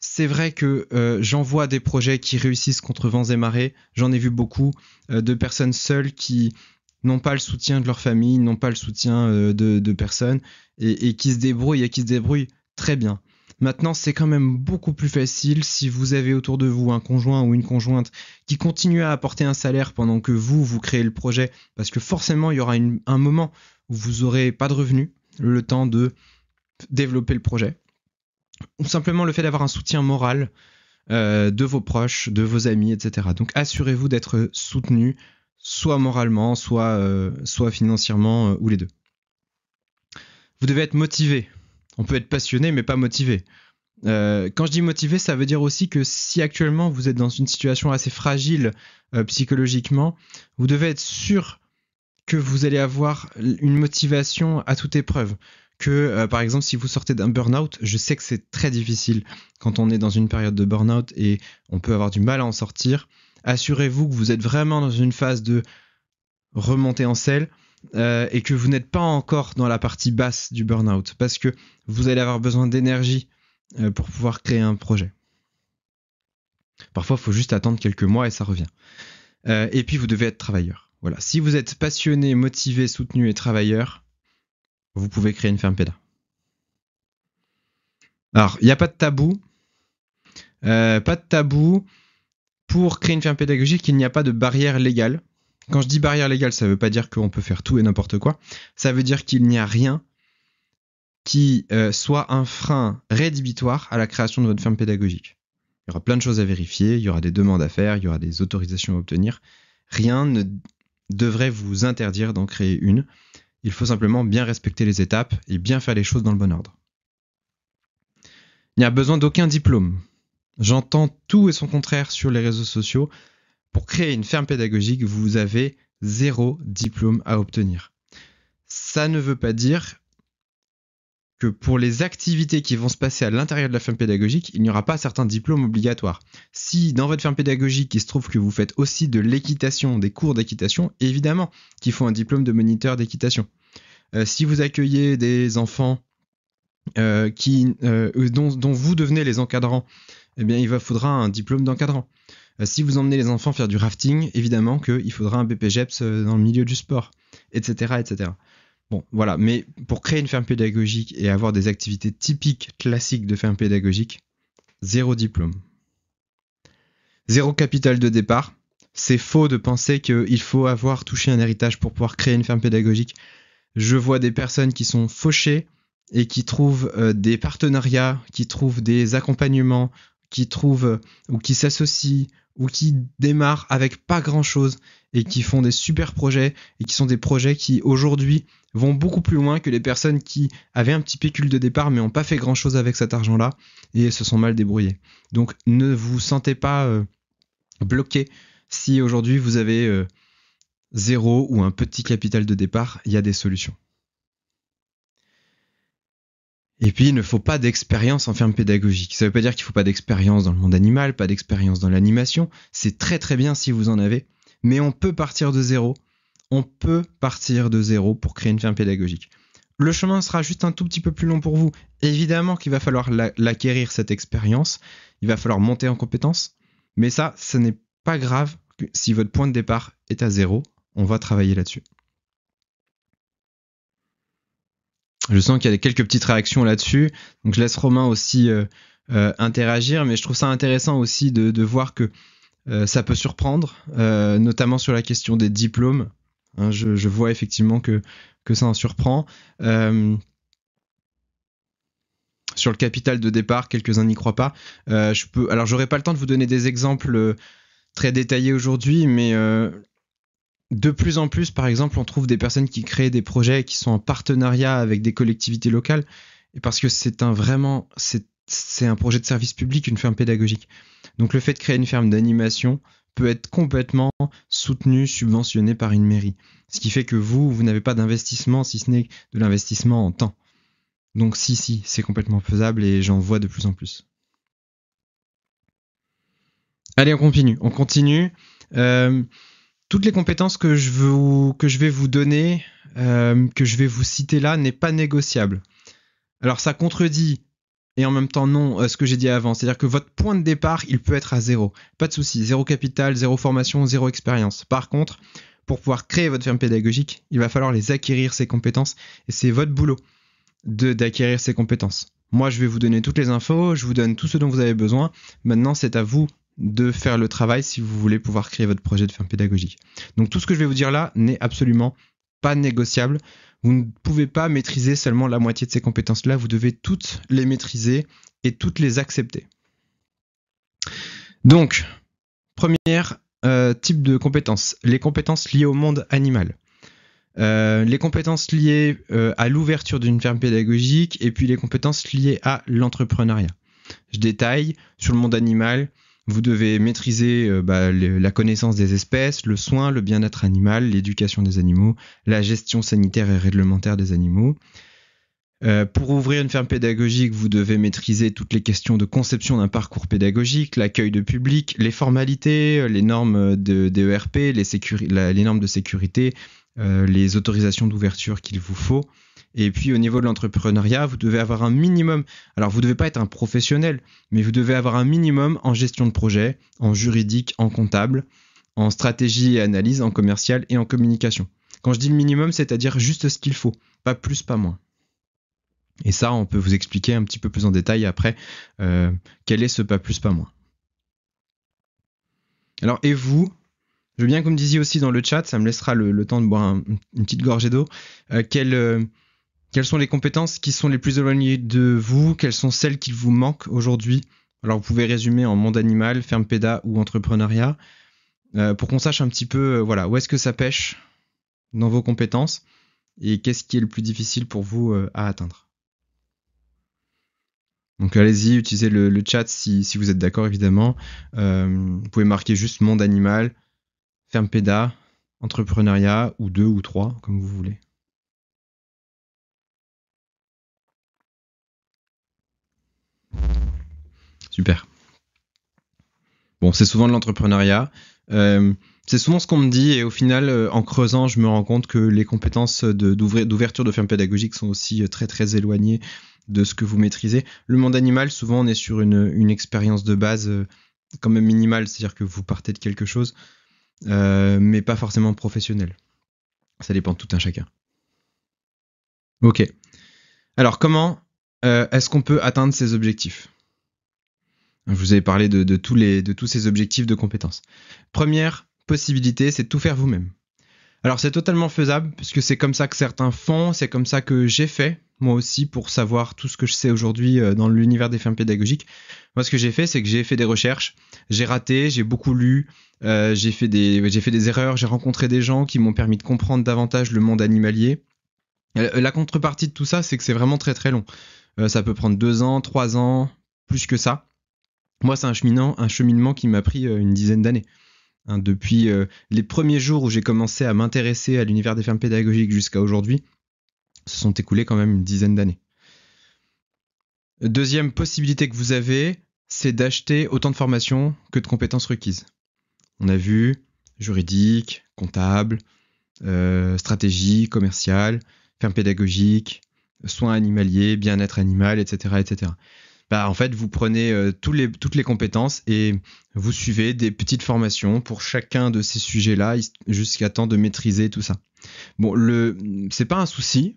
C'est vrai que euh, j'en vois des projets qui réussissent contre vents et marées. J'en ai vu beaucoup euh, de personnes seules qui n'ont pas le soutien de leur famille, n'ont pas le soutien euh, de, personnes et, qui se débrouillent et qui se débrouillent très bien. Maintenant, c'est quand même beaucoup plus facile si vous avez autour de vous un conjoint ou une conjointe qui continue à apporter un salaire pendant que vous, vous créez le projet, parce que forcément, il y aura un moment où vous n'aurez pas de revenus, le temps de développer le projet. Ou simplement le fait d'avoir un soutien moral euh, de vos proches, de vos amis, etc. Donc assurez-vous d'être soutenu, soit moralement, soit, euh, financièrement, euh, ou les deux. Vous devez être motivé. On peut être passionné, mais pas motivé. quand je dis motivé, ça veut dire aussi que si actuellement vous êtes dans une situation assez fragile psychologiquement, vous devez être sûr que vous allez avoir une motivation à toute épreuve que, euh, par exemple, si vous sortez d'un burn-out, je sais que c'est très difficile quand on est dans une période de burn-out et on peut avoir du mal à en sortir. Assurez-vous que vous êtes vraiment dans une phase de remontée en selle euh, et que vous n'êtes pas encore dans la partie basse du burn-out parce que vous allez avoir besoin d'énergie euh, pour pouvoir créer un projet. Parfois, il faut juste attendre quelques mois et ça revient. et puis, vous devez être travailleur. Voilà. Si vous êtes passionné, motivé, soutenu et travailleur, vous pouvez créer une ferme PEDA. Alors, il n'y a pas de tabou. Euh, pas de tabou. Pour créer une ferme pédagogique, il n'y a pas de barrière légale. Quand je dis barrière légale, ça ne veut pas dire qu'on peut faire tout et n'importe quoi. Ça veut dire qu'il n'y a rien qui euh, soit un frein rédhibitoire à la création de votre ferme pédagogique. Il y aura plein de choses à vérifier, il y aura des demandes à faire, il y aura des autorisations à obtenir. Rien ne devrait vous interdire d'en créer une. Il faut simplement bien respecter les étapes et bien faire les choses dans le bon ordre. Il n'y a besoin d'aucun diplôme. J'entends tout et son contraire sur les réseaux sociaux. Pour créer une ferme pédagogique, vous avez zéro diplôme à obtenir. Ça ne veut pas dire que pour les activités qui vont se passer à l'intérieur de la ferme pédagogique, il n'y aura pas certains diplômes obligatoires. Si dans votre ferme pédagogique, il se trouve que vous faites aussi de l'équitation, des cours d'équitation, évidemment qu'il faut un diplôme de moniteur d'équitation. Euh, si vous accueillez des enfants euh, qui, euh, dont, vous devenez les encadrants, eh bien, il vous faudra un diplôme d'encadrant. si vous emmenez les enfants faire du rafting, évidemment qu'il faudra un BPGEPS dans le milieu du sport, etc., etc. Bon, voilà. Mais pour créer une ferme pédagogique et avoir des activités typiques, classiques de ferme pédagogique, zéro diplôme. Zéro capital de départ. C'est faux de penser qu'il faut avoir touché un héritage pour pouvoir créer une ferme pédagogique. Je vois des personnes qui sont fauchées et qui trouvent euh, des partenariats, qui trouvent des accompagnements, qui trouvent ou qui s'associent ou qui démarrent avec pas grand chose et qui font des super projets et qui sont des projets qui aujourd'hui vont beaucoup plus loin que les personnes qui avaient un petit pécule de départ mais n'ont pas fait grand chose avec cet argent-là et se sont mal débrouillés. Donc ne vous sentez pas euh, bloqué si aujourd'hui vous avez zéro ou un petit capital de départ, il y a des solutions. Et puis, il ne faut pas d'expérience en ferme pédagogique. Ça ne veut pas dire qu'il ne faut pas d'expérience dans le monde animal, pas d'expérience dans l'animation. C'est très très bien si vous en avez. Mais on peut partir de zéro. On peut partir de zéro pour créer une ferme pédagogique. Le chemin sera juste un tout petit peu plus long pour vous. Évidemment qu'il va falloir l'acquérir, cette expérience. Il va falloir monter en compétences. Mais ça, ce n'est pas grave si votre point de départ est à zéro on va travailler là-dessus. Je sens qu'il y a quelques petites réactions là-dessus, donc je laisse Romain aussi euh, euh, interagir, mais je trouve ça intéressant aussi de, voir que ça peut surprendre, notamment sur la question des diplômes. Hein, je, vois effectivement que, ça en surprend. sur le capital de départ, quelques-uns n'y croient pas. je peux, alors j'aurai pas le temps de vous donner des exemples très détaillés aujourd'hui, mais de plus en plus, par exemple, on trouve des personnes qui créent des projets qui sont en partenariat avec des collectivités locales, parce que c'est un vraiment, c'est un projet de service public, une ferme pédagogique. Donc le fait de créer une ferme d'animation peut être complètement soutenu, subventionné par une mairie. Ce qui fait que vous, vous n'avez pas d'investissement si ce n'est de l'investissement en temps. Donc si, si, c'est complètement faisable et j'en vois de plus en plus. Allez, on continue. On continue. Euh, toutes les compétences que je, vais vous donner, euh, que je vais vous citer là, n'est pas négociable. Alors ça contredit et en même temps non euh, ce que j'ai dit avant. C'est-à-dire que votre point de départ, il peut être à zéro. Pas de souci, zéro capital, zéro formation, zéro expérience. Par contre, pour pouvoir créer votre ferme pédagogique, il va falloir les acquérir ces compétences et c'est votre boulot de d'acquérir ces compétences. Moi, je vais vous donner toutes les infos, je vous donne tout ce dont vous avez besoin. Maintenant, c'est à vous de faire le travail si vous voulez pouvoir créer votre projet de ferme pédagogique. Donc tout ce que je vais vous dire là n'est absolument pas négociable. Vous ne pouvez pas maîtriser seulement la moitié de ces compétences-là, vous devez toutes les maîtriser et toutes les accepter. Donc, premier euh, type de compétences, les compétences liées au monde animal. Euh, les compétences liées euh, à l'ouverture d'une ferme pédagogique et puis les compétences liées à l'entrepreneuriat. Je détaille sur le monde animal, vous devez maîtriser euh, bah, la connaissance des espèces, le soin, le bien-être animal, l'éducation des animaux, la gestion sanitaire et réglementaire des animaux. Euh, pour ouvrir une ferme pédagogique, vous devez maîtriser toutes les questions de conception d'un parcours pédagogique, l'accueil de public, les formalités, les normes de, DERP, les, normes de sécurité, euh, les autorisations d'ouverture qu'il vous faut. Et puis au niveau de l'entrepreneuriat, vous devez avoir un minimum. Alors vous ne devez pas être un professionnel, mais vous devez avoir un minimum en gestion de projet, en juridique, en comptable, en stratégie et analyse, en commercial et en communication. Quand je dis le minimum, c'est-à-dire juste ce qu'il faut, pas plus, pas moins. Et ça, on peut vous expliquer un petit peu plus en détail après euh, quel est ce pas plus, pas moins. Alors, et vous, je veux bien que vous me disiez aussi dans le chat, ça me laissera le, temps de boire une petite gorgée d'eau, euh, quel, euh, quelles sont les compétences qui sont les plus éloignées de vous? Quelles sont celles qui vous manquent aujourd'hui? Alors vous pouvez résumer en monde animal, ferme péda ou entrepreneuriat euh, pour qu'on sache un petit peu euh, voilà, où est-ce que ça pêche dans vos compétences et qu'est-ce qui est le plus difficile pour vous euh, à atteindre. Donc allez-y, utilisez le, chat si, vous êtes d'accord évidemment. vous pouvez marquer juste monde animal, ferme péda, entrepreneuriat ou deux ou trois comme vous voulez. Super. Bon, c'est souvent de l'entrepreneuriat. Euh, c'est souvent ce qu'on me dit et au final, euh, en creusant, je me rends compte que les compétences d'ouverture de, ferme pédagogique sont aussi euh, très très éloignées de ce que vous maîtrisez. Le monde animal, souvent, on est sur une, expérience de base quand même minimale, c'est-à-dire que vous partez de quelque chose, mais pas forcément professionnel. Ça dépend de tout un chacun. Ok. Alors, comment est-ce qu'on peut atteindre ces objectifs? Je vous ai parlé de, tous ces objectifs de compétences. Première possibilité, c'est de tout faire vous-même. Alors c'est totalement faisable, puisque c'est comme ça que certains font, c'est comme ça que j'ai fait, moi aussi, pour savoir tout ce que je sais aujourd'hui euh, dans l'univers des fermes pédagogiques. Moi, ce que j'ai fait, c'est que j'ai fait des recherches, j'ai raté, j'ai beaucoup lu, euh, j'ai fait, des, erreurs, j'ai rencontré des gens qui m'ont permis de comprendre davantage le monde animalier. Euh, la contrepartie de tout ça, c'est que c'est vraiment très très long. Ça peut prendre deux ans, trois ans, plus que ça. Moi, c'est un cheminement, qui m'a pris euh, une dizaine d'années. Hein, depuis euh, les premiers jours où j'ai commencé à m'intéresser à l'univers des fermes pédagogiques jusqu'à aujourd'hui, se sont écoulés quand même une dizaine d'années. Deuxième possibilité que vous avez, c'est d'acheter autant de formations que de compétences requises. On a vu juridique, comptable, euh, stratégie, commerciale, ferme pédagogique, soins animaliers, bien-être animal, etc., etc bah, en fait, vous prenez euh, toutes les compétences et vous suivez des petites formations pour chacun de ces sujets-là jusqu'à temps de maîtriser tout ça. Bon, le, c'est pas un souci.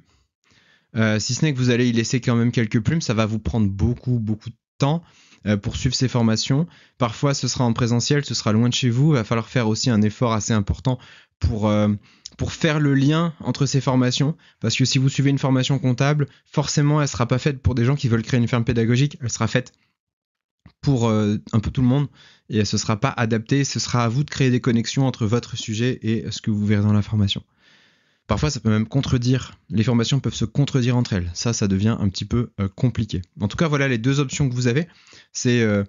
Euh, si ce n'est que vous allez y laisser quand même quelques plumes, ça va vous prendre beaucoup, beaucoup de temps euh, pour suivre ces formations. Parfois, ce sera en présentiel, ce sera loin de chez vous. Il va falloir faire aussi un effort assez important pour, pour faire le lien entre ces formations. Parce que si vous suivez une formation comptable, forcément, elle sera pas faite pour des gens qui veulent créer une ferme pédagogique. Elle sera faite pour euh, un peu tout le monde et elle ne sera pas adaptée. Ce sera à vous de créer des connexions entre votre sujet et ce que vous verrez dans la formation. Parfois, ça peut même contredire. Les formations peuvent se contredire entre elles. Ça, ça devient un petit peu euh, compliqué. En tout cas, voilà les deux options que vous avez. C'est euh,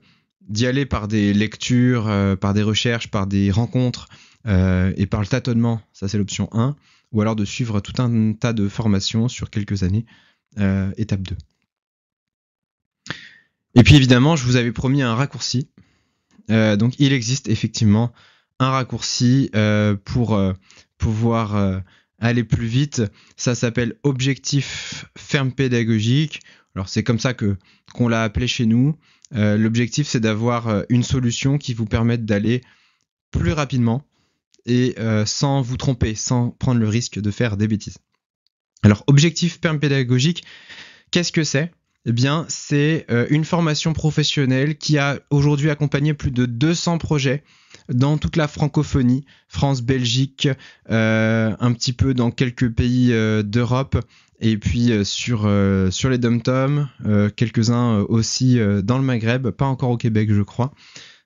d'y aller par des lectures, par des recherches, par des rencontres, euh, et par le tâtonnement, ça c'est l'option 1, ou alors de suivre tout un tas de formations sur quelques années, euh, étape 2. Et puis évidemment, je vous avais promis un raccourci. Euh, donc il existe effectivement un raccourci pour pouvoir aller plus vite. Ça s'appelle objectif ferme pédagogique Alors c'est comme ça que qu'on l'a appelé chez nous. L'objectif c'est d'avoir une solution qui vous permette d'aller plus rapidement et sans vous tromper, sans prendre le risque de faire des bêtises. Alors objectif perm pédagogique, qu'est-ce que c'est? Eh bien, c'est une formation professionnelle qui a aujourd'hui accompagné plus de 200 projets dans toute la francophonie, France, Belgique, euh, un petit peu dans quelques pays euh, d'Europe, et puis euh, sur, sur les dom-toms, quelques-uns aussi dans le Maghreb, pas encore au Québec je crois.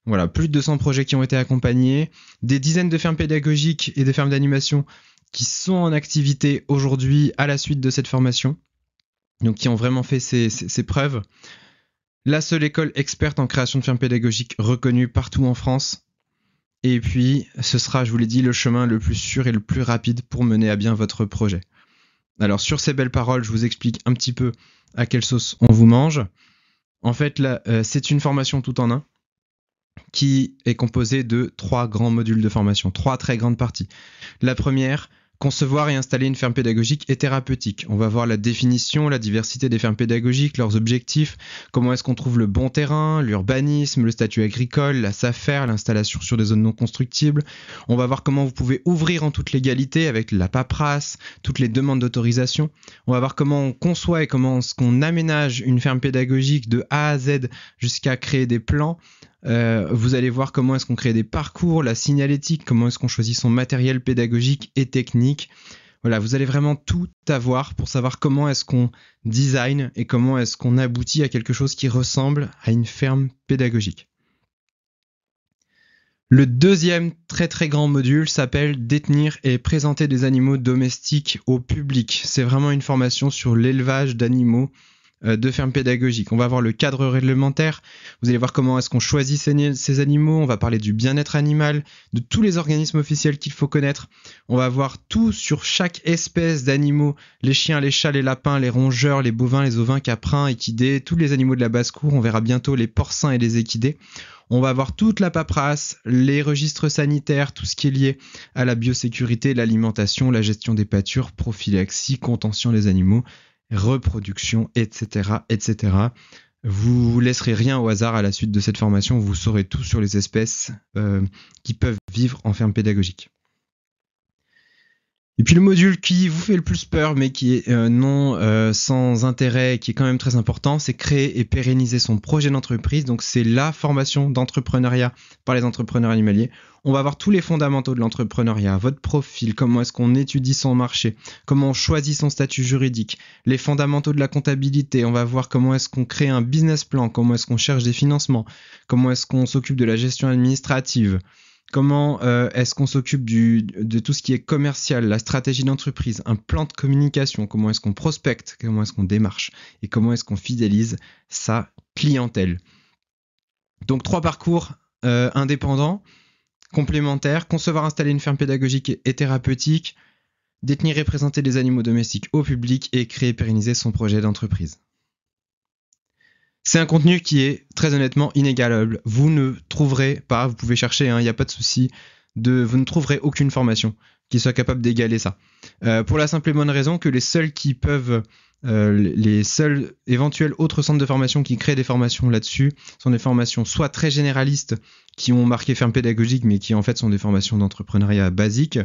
Voilà, plus de 200 projets qui ont été accompagnés, des dizaines de fermes pédagogiques et des fermes d'animation qui sont en activité aujourd'hui à la suite de cette formation, donc qui ont vraiment fait ses preuves. La seule école experte en création de fermes pédagogiques reconnue partout en France, et puis, ce sera, je vous l'ai dit, le chemin le plus sûr et le plus rapide pour mener à bien votre projet. Alors, sur ces belles paroles, je vous explique un petit peu à quelle sauce on vous mange. En fait, là, euh, c'est une formation tout en un qui est composée de trois grands modules de formation, trois très grandes parties. La première, Concevoir et installer une ferme pédagogique et thérapeutique. On va voir la définition, la diversité des fermes pédagogiques, leurs objectifs, comment est-ce qu'on trouve le bon terrain, l'urbanisme, le statut agricole, la SAFER, l'installation sur des zones non constructibles. On va voir comment vous pouvez ouvrir en toute légalité avec la paperasse, toutes les demandes d'autorisation. On va voir comment on conçoit et comment est-ce qu'on aménage une ferme pédagogique de A à Z jusqu'à créer des plans. Euh, vous allez voir comment est-ce qu'on crée des parcours, la signalétique, comment est-ce qu'on choisit son matériel pédagogique et technique. Voilà, vous allez vraiment tout avoir pour savoir comment est-ce qu'on design et comment est-ce qu'on aboutit à quelque chose qui ressemble à une ferme pédagogique. Le deuxième très très grand module s'appelle Détenir et présenter des animaux domestiques au public. C'est vraiment une formation sur l'élevage d'animaux de ferme pédagogique. On va voir le cadre réglementaire, vous allez voir comment est-ce qu'on choisit ces, animaux, on va parler du bien-être animal, de tous les organismes officiels qu'il faut connaître, on va voir tout sur chaque espèce d'animaux, les chiens, les chats, les lapins, les rongeurs, les bovins, les ovins, caprins, équidés, tous les animaux de la basse-cour, on verra bientôt les porcins et les équidés. On va voir toute la paperasse, les registres sanitaires, tout ce qui est lié à la biosécurité, l'alimentation, la gestion des pâtures, prophylaxie, contention des animaux, reproduction, etc., etc. Vous laisserez rien au hasard à la suite de cette formation, vous saurez tout sur les espèces euh, qui peuvent vivre en ferme pédagogique. Et puis le module qui vous fait le plus peur, mais qui est euh, non euh, sans intérêt, qui est quand même très important, c'est créer et pérenniser son projet d'entreprise. Donc c'est la formation d'entrepreneuriat par les entrepreneurs animaliers. On va voir tous les fondamentaux de l'entrepreneuriat, votre profil, comment est-ce qu'on étudie son marché, comment on choisit son statut juridique, les fondamentaux de la comptabilité. On va voir comment est-ce qu'on crée un business plan, comment est-ce qu'on cherche des financements, comment est-ce qu'on s'occupe de la gestion administrative? Comment euh, est-ce qu'on s'occupe de tout ce qui est commercial, la stratégie d'entreprise, un plan de communication, comment est-ce qu'on prospecte, comment est-ce qu'on démarche? Et comment est-ce qu'on fidélise sa clientèle? Donc trois parcours euh, indépendants, complémentaires, concevoir, installer une ferme pédagogique et thérapeutique, détenir et présenter des animaux domestiques au public et créer et pérenniser son projet d'entreprise. C'est un contenu qui est très honnêtement inégalable. Vous ne trouverez pas, vous pouvez chercher, il hein, n'y a pas de souci, de, vous ne trouverez aucune formation qui soit capable d'égaler ça. Euh, pour la simple et bonne raison que les seuls qui peuvent, euh, les seuls éventuels autres centres de formation qui créent des formations là-dessus sont des formations soit très généralistes qui ont marqué ferme pédagogique mais qui en fait sont des formations d'entrepreneuriat basiques,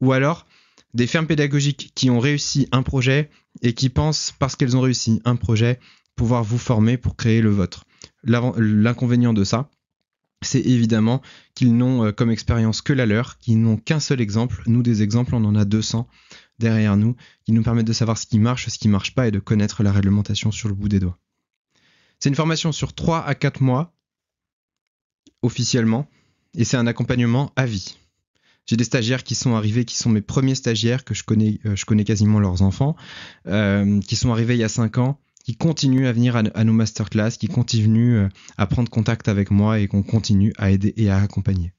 ou alors des fermes pédagogiques qui ont réussi un projet et qui pensent parce qu'elles ont réussi un projet pouvoir vous former pour créer le vôtre. L'inconvénient de ça, c'est évidemment qu'ils n'ont euh, comme expérience que la leur, qu'ils n'ont qu'un seul exemple. Nous, des exemples, on en a 200 derrière nous, qui nous permettent de savoir ce qui marche, ce qui marche pas et de connaître la réglementation sur le bout des doigts. C'est une formation sur 3 à 4 mois, officiellement, et c'est un accompagnement à vie. J'ai des stagiaires qui sont arrivés, qui sont mes premiers stagiaires, que je connais, euh, je connais quasiment leurs enfants, euh, qui sont arrivés il y a 5 ans, qui continuent à venir à, nos masterclass, qui continuent euh, à prendre contact avec moi et qu'on continue à aider et à accompagner.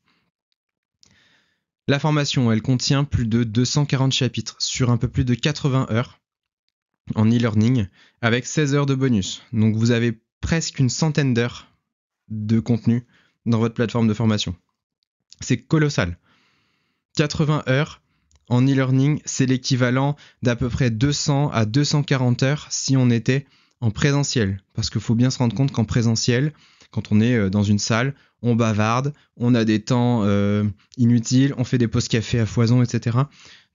La formation, elle contient plus de 240 chapitres sur un peu plus de 80 heures en e-learning avec 16 heures de bonus. Donc vous avez presque une centaine d'heures de contenu dans votre plateforme de formation. C'est colossal. 80 heures en e-learning, c'est l'équivalent d'à peu près 200 à 240 heures si on était en présentiel. Parce qu'il faut bien se rendre compte qu'en présentiel, quand on est euh, dans une salle, on bavarde, on a des temps euh, inutiles, on fait des pauses café à foison, etc.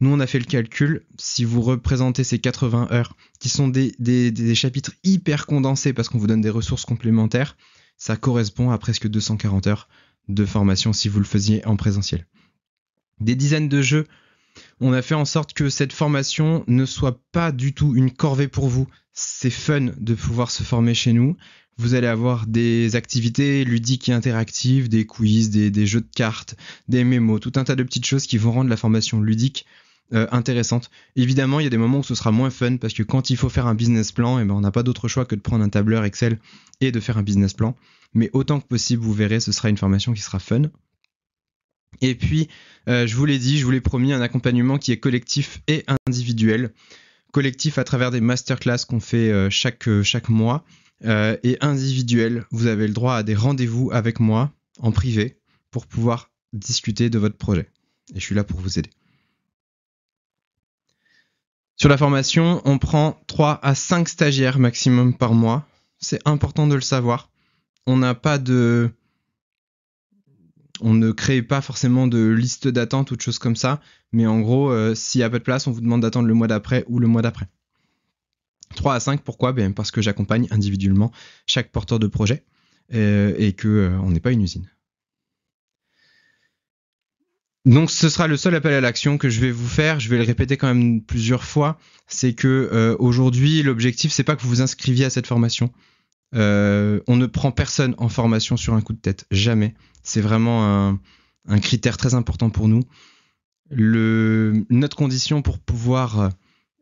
Nous, on a fait le calcul. Si vous représentez ces 80 heures, qui sont des, des chapitres hyper condensés parce qu'on vous donne des ressources complémentaires, ça correspond à presque 240 heures de formation si vous le faisiez en présentiel. Des dizaines de jeux. On a fait en sorte que cette formation ne soit pas du tout une corvée pour vous. C'est fun de pouvoir se former chez nous. Vous allez avoir des activités ludiques et interactives, des quiz, des, jeux de cartes, des mémos, tout un tas de petites choses qui vont rendre la formation ludique euh, intéressante. Évidemment, il y a des moments où ce sera moins fun parce que quand il faut faire un business plan, eh ben, on n'a pas d'autre choix que de prendre un tableur Excel et de faire un business plan. Mais autant que possible, vous verrez, ce sera une formation qui sera fun. Et puis, euh, je vous l'ai dit, je vous l'ai promis, un accompagnement qui est collectif et individuel. Collectif à travers des masterclass qu'on fait euh, chaque, chaque mois euh, et individuel. Vous avez le droit à des rendez-vous avec moi en privé pour pouvoir discuter de votre projet. Et je suis là pour vous aider. Sur la formation, on prend 3 à 5 stagiaires maximum par mois. C'est important de le savoir. On n'a pas de on ne crée pas forcément de liste d'attente ou de choses comme ça, mais en gros, euh, s'il n'y a pas de place, on vous demande d'attendre le mois d'après ou le mois d'après. 3 à 5, pourquoi? Ben Parce que j'accompagne individuellement chaque porteur de projet euh, et qu'on euh, n'est pas une usine. Donc ce sera le seul appel à l'action que je vais vous faire. Je vais le répéter quand même plusieurs fois. C'est que aujourd'hui, l'objectif c'est pas que vous vous inscriviez à cette formation. On ne prend personne en formation sur un coup de tête, jamais. C'est vraiment un, critère très important pour nous. Notre condition pour pouvoir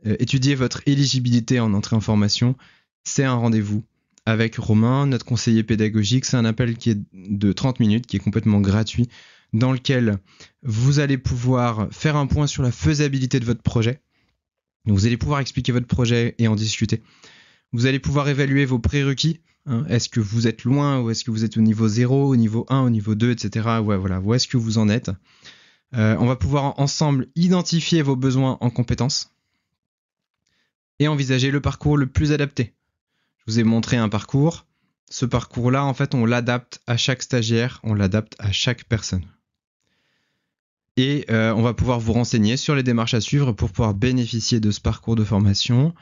euh, étudier votre éligibilité en entrée en formation, c'est un rendez-vous avec Romain, notre conseiller pédagogique. C'est un appel qui est de 30 minutes, qui est complètement gratuit, dans lequel vous allez pouvoir faire un point sur la faisabilité de votre projet. vous allez pouvoir expliquer votre projet et en discuter. Vous allez pouvoir évaluer vos prérequis. Hein. Est-ce que vous êtes loin ou est-ce que vous êtes au niveau 0, au niveau 1, au niveau 2, etc. Voilà, où est-ce que vous en êtes euh, On va pouvoir ensemble identifier vos besoins en compétences et envisager le parcours le plus adapté. Je vous ai montré un parcours. Ce parcours-là, en fait, on l'adapte à chaque stagiaire, on l'adapte à chaque personne. Et euh, on va pouvoir vous renseigner sur les démarches à suivre pour pouvoir bénéficier de ce parcours de formation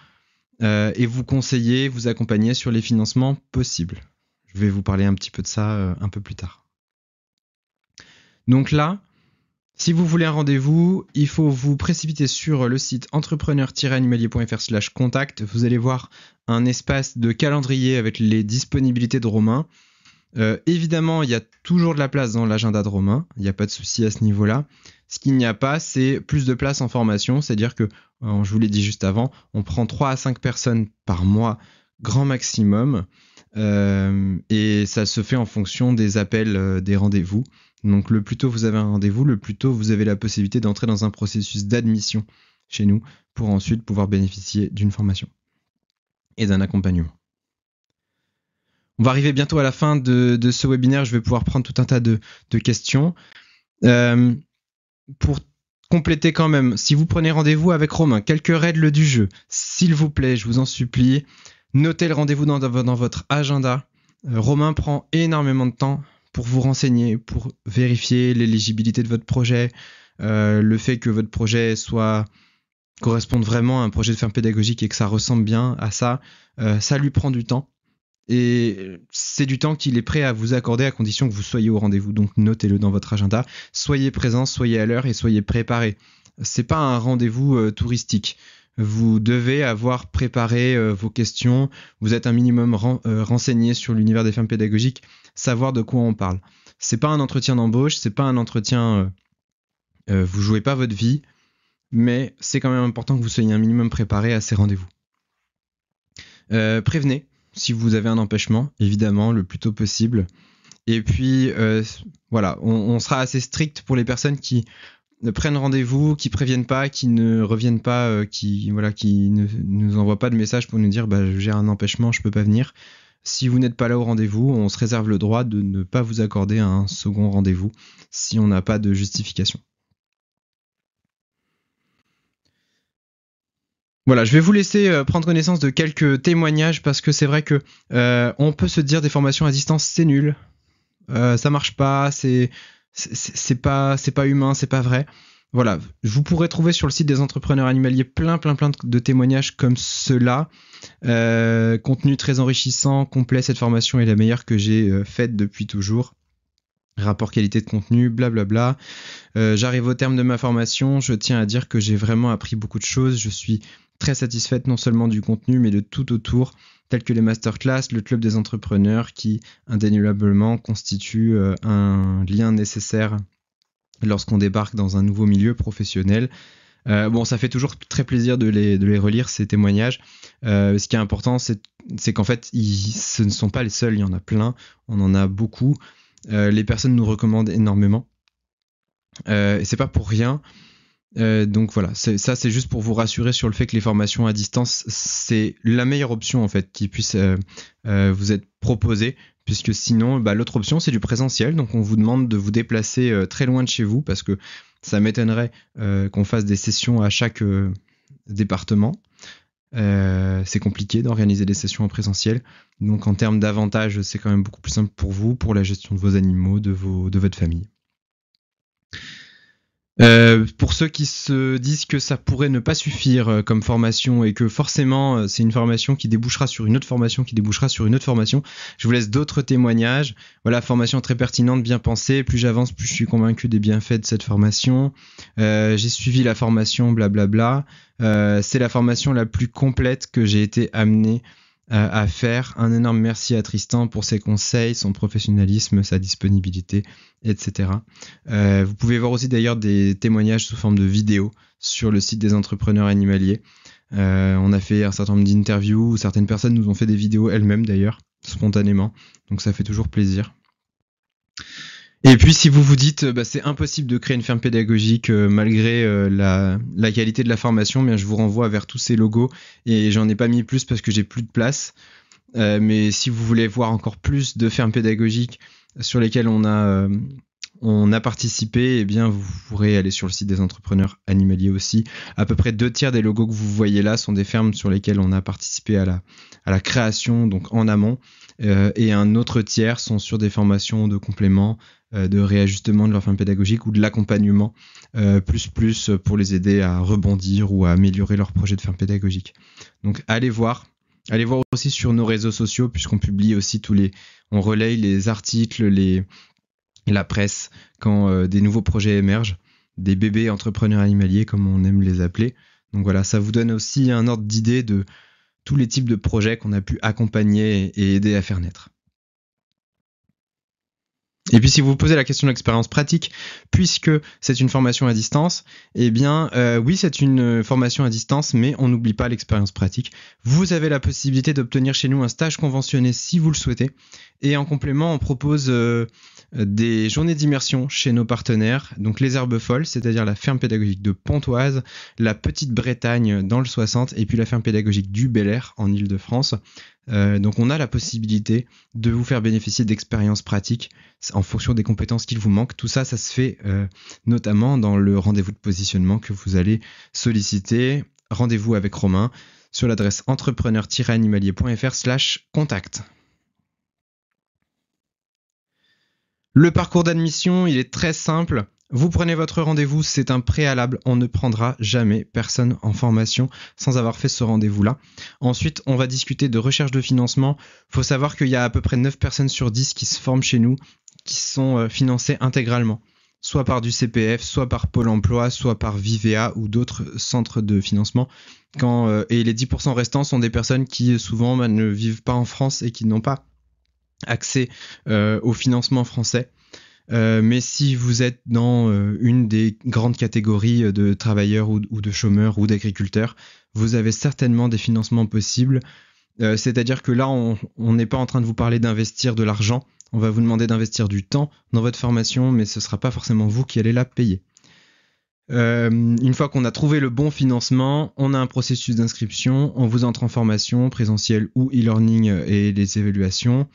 euh, et vous conseiller, vous accompagner sur les financements possibles. Je vais vous parler un petit peu de ça euh, un peu plus tard. Donc là, si vous voulez un rendez-vous, il faut vous précipiter sur le site entrepreneur-animalier.fr contact. Vous allez voir un espace de calendrier avec les disponibilités de Romain. Euh, évidemment, il y a toujours de la place dans l'agenda de Romain. Il n'y a pas de souci à ce niveau-là. Ce qu'il n'y a pas, c'est plus de place en formation. C'est-à-dire que, euh, je vous l'ai dit juste avant, on prend 3 à 5 personnes par mois, grand maximum. Euh, et ça se fait en fonction des appels, des rendez-vous. Donc le plus tôt vous avez un rendez-vous, le plus tôt vous avez la possibilité d'entrer dans un processus d'admission chez nous pour ensuite pouvoir bénéficier d'une formation et d'un accompagnement. On va arriver bientôt à la fin de, ce webinaire, je vais pouvoir prendre tout un tas de, questions. Euh, pour compléter quand même, si vous prenez rendez-vous avec Romain, quelques règles du jeu, s'il vous plaît, je vous en supplie, notez le rendez-vous dans, votre agenda. Euh, Romain prend énormément de temps pour vous renseigner, pour vérifier l'éligibilité de votre projet, euh, le fait que votre projet soit corresponde vraiment à un projet de ferme pédagogique et que ça ressemble bien à ça, euh, ça lui prend du temps. Et c'est du temps qu'il est prêt à vous accorder à condition que vous soyez au rendez-vous. Donc notez-le dans votre agenda. Soyez présent, soyez à l'heure et soyez préparé. C'est pas un rendez-vous euh, touristique. Vous devez avoir préparé vos questions. Vous êtes un minimum renseigné sur l'univers des fermes pédagogiques savoir de quoi on parle. C'est pas un entretien d'embauche, c'est pas un entretien. Euh, euh, vous jouez pas votre vie, mais c'est quand même important que vous soyez un minimum préparé à ces rendez-vous. Euh, prévenez si vous avez un empêchement, évidemment, le plus tôt possible. Et puis, voilà, on, sera assez strict pour les personnes qui ne prennent rendez-vous, qui préviennent pas, qui ne reviennent pas, qui voilà, qui ne nous envoient pas de message pour nous dire bah, j'ai un empêchement, je peux pas venir. Si vous n'êtes pas là au rendez-vous, on se réserve le droit de ne pas vous accorder un second rendez-vous si on n'a pas de justification. Voilà, je vais vous laisser prendre connaissance de quelques témoignages parce que c'est vrai que on peut se dire des formations à distance c'est nul, ça marche pas, c'est pas humain, c'est pas vrai. Voilà, vous pourrez trouver sur le site des entrepreneurs animaliers plein plein plein de témoignages comme. Euh, contenu très enrichissant, complet. Cette formation est la meilleure que j'ai euh, faite depuis toujours. Rapport qualité de contenu, blablabla. Euh, J'arrive au terme de ma formation. Je tiens à dire que j'ai vraiment appris beaucoup de choses. Je suis très satisfaite non seulement du contenu, mais de tout autour, tels que les masterclass, le club des entrepreneurs, qui indéniablement constitue euh, un lien nécessaire lorsqu'on débarque dans un nouveau milieu professionnel. Euh, bon, ça fait toujours très plaisir de les, relire, ces témoignages. Euh, ce qui est important, c'est qu'en fait, ce ne sont pas les seuls, il y en a plein, on en a beaucoup. Les personnes nous recommandent énormément. et c'est pas pour rien. Donc voilà, ça c'est juste pour vous rassurer sur le fait que les formations à distance, c'est la meilleure option en fait qui puisse vous être proposée puisque sinon, bah, l'autre option, c'est du présentiel. Donc, on vous demande de vous déplacer euh, très loin de chez vous, parce que ça m'étonnerait euh, qu'on fasse des sessions à chaque euh, département. c'est compliqué d'organiser des sessions en présentiel. Donc, en termes d'avantages, c'est quand même beaucoup plus simple pour vous, pour la gestion de vos animaux, de, vos, de votre famille. Euh, pour ceux qui se disent que ça pourrait ne pas suffire euh, comme formation et que forcément euh, c'est une formation qui débouchera sur une autre formation, qui débouchera sur une autre formation, je vous laisse d'autres témoignages. Voilà, formation très pertinente, bien pensée. Plus j'avance, plus je suis convaincu des bienfaits de cette formation. J'ai suivi la formation, blablabla. c'est la formation la plus complète que j'ai été amené euh, à faire. Un énorme merci à Tristan pour ses conseils, son professionnalisme, sa disponibilité, etc. Euh, vous pouvez voir aussi d'ailleurs des témoignages sous forme de vidéos sur le site des entrepreneurs animaliers. Euh, on a fait un certain nombre d'interviews, certaines personnes nous ont fait des vidéos elles-mêmes d'ailleurs, spontanément, donc ça fait toujours plaisir. Et puis si vous vous dites bah, c'est impossible de créer une ferme pédagogique euh, malgré euh, la, la, qualité de la formation, bien je vous renvoie vers tous ces logos et j'en ai pas mis plus parce que j'ai plus de place. Euh, mais si vous voulez voir encore plus de fermes pédagogiques sur lesquelles on a on a participé, eh bien vous pourrez aller sur le site des entrepreneurs animaliers aussi. À peu près deux tiers des logos que vous voyez là sont des fermes sur lesquelles on a participé à la, à la création, donc en amont. et un autre tiers sont sur des formations de compléments euh, de réajustement de leur fin pédagogique ou de l'accompagnement euh, plus plus pour les aider à rebondir ou à améliorer leur projet de ferme pédagogique. Donc allez voir, allez voir aussi sur nos réseaux sociaux puisqu'on publie aussi tous les, on relaye les articles, les, la presse quand euh, des nouveaux projets émergent, des bébés entrepreneurs animaliers comme on aime les appeler. Donc voilà, ça vous donne aussi un ordre d'idée de tous les types de projets qu'on a pu accompagner et aider à faire naître. Et puis si vous vous posez la question de l'expérience pratique, puisque c'est une formation à distance, eh bien euh, oui c'est une formation à distance, mais on n'oublie pas l'expérience pratique. Vous avez la possibilité d'obtenir chez nous un stage conventionné si vous le souhaitez. Et en complément, on propose euh, des journées d'immersion chez nos partenaires, donc les Herbes Folles, c'est-à-dire la ferme pédagogique de Pontoise, la Petite Bretagne dans le 60, et puis la ferme pédagogique du Bel Air en Ile-de-France. Euh, donc on a la possibilité de vous faire bénéficier d'expériences pratiques en fonction des compétences qu'il vous manque. Tout ça, ça se fait euh, notamment dans le rendez-vous de positionnement que vous allez solliciter. Rendez-vous avec Romain sur l'adresse entrepreneur-animalier.fr slash contact. Le parcours d'admission, il est très simple. Vous prenez votre rendez-vous, c'est un préalable. On ne prendra jamais personne en formation sans avoir fait ce rendez-vous-là. Ensuite, on va discuter de recherche de financement. Il faut savoir qu'il y a à peu près 9 personnes sur 10 qui se forment chez nous, qui sont euh, financées intégralement. Soit par du CPF, soit par Pôle emploi, soit par Vivea ou d'autres centres de financement. Euh, et les 10% restants sont des personnes qui souvent bah, ne vivent pas en France et qui n'ont pas accès euh, au financement français. Euh, mais si vous êtes dans euh, une des grandes catégories euh, de travailleurs ou, de chômeurs ou d'agriculteurs, vous avez certainement des financements possibles. C'est-à-dire que là, on n'est pas en train de vous parler d'investir de l'argent, on va vous demander d'investir du temps dans votre formation, mais ce ne sera pas forcément vous qui allez la payer. une fois qu'on a trouvé le bon financement, on a un processus d'inscription, on vous entre en formation présentielle ou e-learning et les évaluations.